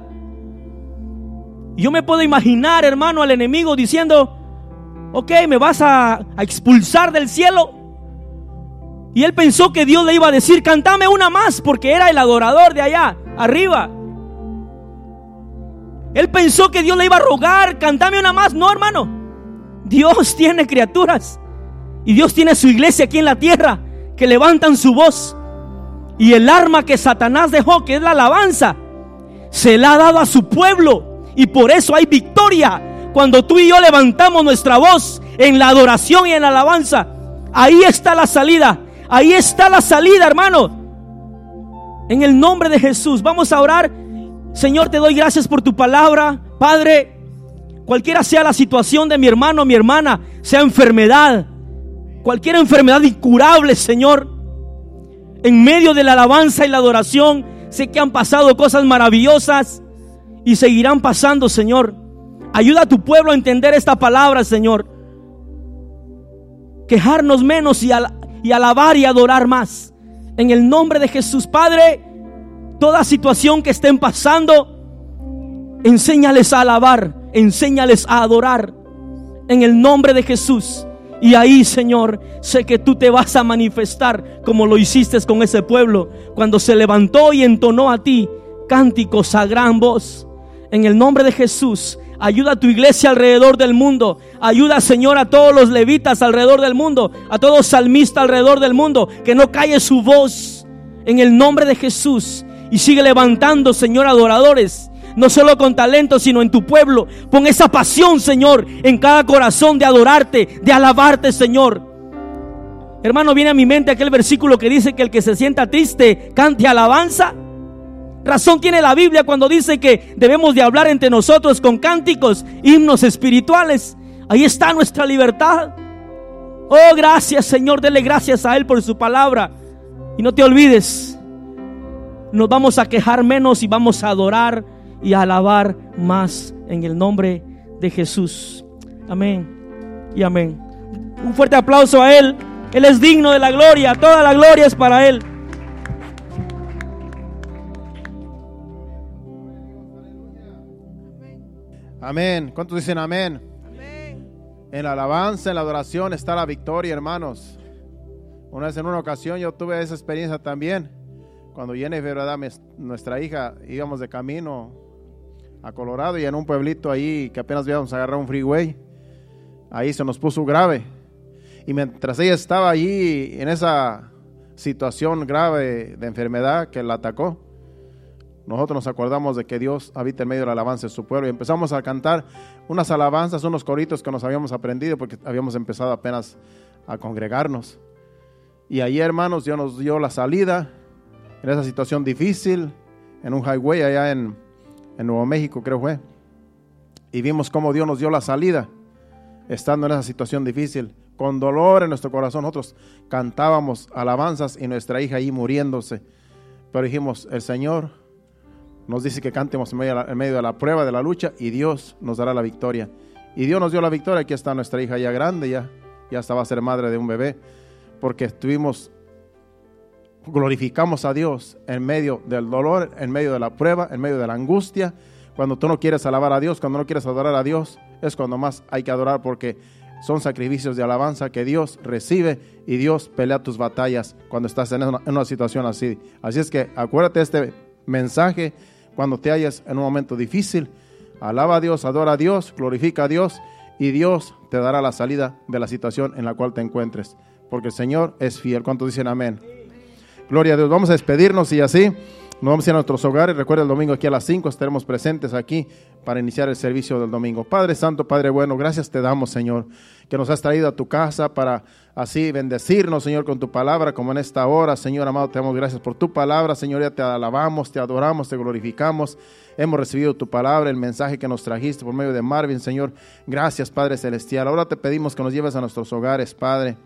A: Yo me puedo imaginar, hermano, al enemigo diciendo, ok, me vas a, a expulsar del cielo. Y él pensó que Dios le iba a decir, cantame una más, porque era el adorador de allá, arriba. Él pensó que Dios le iba a rogar, cantame una más. No, hermano. Dios tiene criaturas. Y Dios tiene su iglesia aquí en la tierra que levantan su voz. Y el arma que Satanás dejó, que es la alabanza, se la ha dado a su pueblo. Y por eso hay victoria. Cuando tú y yo levantamos nuestra voz en la adoración y en la alabanza, ahí está la salida. Ahí está la salida, hermano. En el nombre de Jesús, vamos a orar. Señor, te doy gracias por tu palabra. Padre, cualquiera sea la situación de mi hermano o mi hermana, sea enfermedad, cualquier enfermedad incurable, Señor. En medio de la alabanza y la adoración, sé que han pasado cosas maravillosas y seguirán pasando, Señor. Ayuda a tu pueblo a entender esta palabra, Señor. Quejarnos menos y, al- y alabar y adorar más. En el nombre de Jesús, Padre, toda situación que estén pasando, enséñales a alabar, enséñales a adorar. En el nombre de Jesús. Y ahí, Señor, sé que tú te vas a manifestar como lo hiciste con ese pueblo cuando se levantó y entonó a ti cánticos a gran voz. En el nombre de Jesús, ayuda a tu iglesia alrededor del mundo. Ayuda, Señor, a todos los levitas alrededor del mundo, a todos salmistas alrededor del mundo, que no calle su voz. En el nombre de Jesús. Y sigue levantando, Señor, adoradores no solo con talento, sino en tu pueblo. Pon esa pasión, Señor, en cada corazón de adorarte, de alabarte, Señor. Hermano, viene a mi mente aquel versículo que dice que el que se sienta triste cante alabanza. Razón tiene la Biblia cuando dice que debemos de hablar entre nosotros con cánticos, himnos espirituales. Ahí está nuestra libertad. Oh, gracias, Señor. Dele gracias a Él por su palabra. Y no te olvides, nos vamos a quejar menos y vamos a adorar y alabar más en el nombre de Jesús. Amén y amén. Un fuerte aplauso a Él. Él es digno de la gloria. Toda la gloria es para Él.
C: Amén. ¿Cuántos dicen amén? En la alabanza, en la adoración está la victoria, hermanos. Una vez en una ocasión yo tuve esa experiencia también. Cuando Jennifer, ¿verdad? nuestra hija, íbamos de camino a Colorado y en un pueblito ahí que apenas íbamos a agarrar un freeway. Ahí se nos puso grave. Y mientras ella estaba allí en esa situación grave de enfermedad que la atacó, nosotros nos acordamos de que Dios habita en medio de la alabanza de su pueblo y empezamos a cantar unas alabanzas, unos coritos que nos habíamos aprendido porque habíamos empezado apenas a congregarnos. Y ahí, hermanos, Dios nos dio la salida en esa situación difícil, en un highway allá en, Nuevo México, creo fue. Y vimos cómo Dios nos dio la salida, estando en esa situación difícil. Con dolor en nuestro corazón, nosotros cantábamos alabanzas y nuestra hija ahí muriéndose. Pero dijimos, el Señor nos dice que cantemos en medio, de la, prueba, de la lucha, y Dios nos dará la victoria. Y Dios nos dio la victoria. Aquí está nuestra hija ya grande, ya, ya estaba a ser madre de un bebé, porque estuvimos, glorificamos a Dios en medio del dolor, en medio de la prueba, en medio de la angustia. Cuando tú no quieres alabar a Dios, cuando no quieres adorar a Dios, es cuando más hay que adorar porque son sacrificios de alabanza que Dios recibe y Dios pelea tus batallas cuando estás en una, situación así. Así es que acuérdate este mensaje cuando te hallas en un momento difícil. Alaba a Dios, adora a Dios, glorifica a Dios y Dios te dará la salida de la situación en la cual te encuentres. Porque el Señor es fiel. ¿Cuántos dicen amén? Gloria a Dios. Vamos a despedirnos y así nos vamos a ir a nuestros hogares. Recuerda el domingo aquí a las 5 estaremos presentes aquí para iniciar el servicio del domingo. Padre Santo, Padre bueno, gracias te damos, Señor, que nos has traído a tu casa para así bendecirnos, Señor, con tu palabra, como en esta hora, Señor amado, te damos gracias por tu palabra, Señor, ya te alabamos, te adoramos, te glorificamos. Hemos recibido tu palabra, el mensaje que nos trajiste por medio de Marvin, Señor. Gracias, Padre Celestial. Ahora te pedimos que nos lleves a nuestros hogares, Padre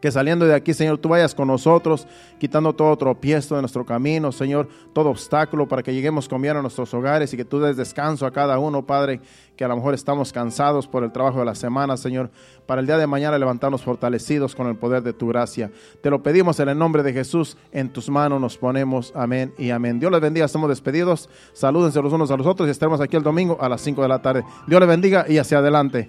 C: que saliendo de aquí, Señor, tú vayas con nosotros, quitando todo tropiezo de nuestro camino, Señor, todo obstáculo para que lleguemos con bien a nuestros hogares y que tú des descanso a cada uno, Padre, que a lo mejor estamos cansados por el trabajo de la semana, Señor, para el día de mañana levantarnos fortalecidos con el poder de tu gracia. Te lo pedimos en el nombre de Jesús, en tus manos nos ponemos, amén y amén. Dios les bendiga, estamos despedidos, salúdense los unos a los otros y estaremos aquí el domingo a las 5 de la tarde. Dios les bendiga y hacia adelante.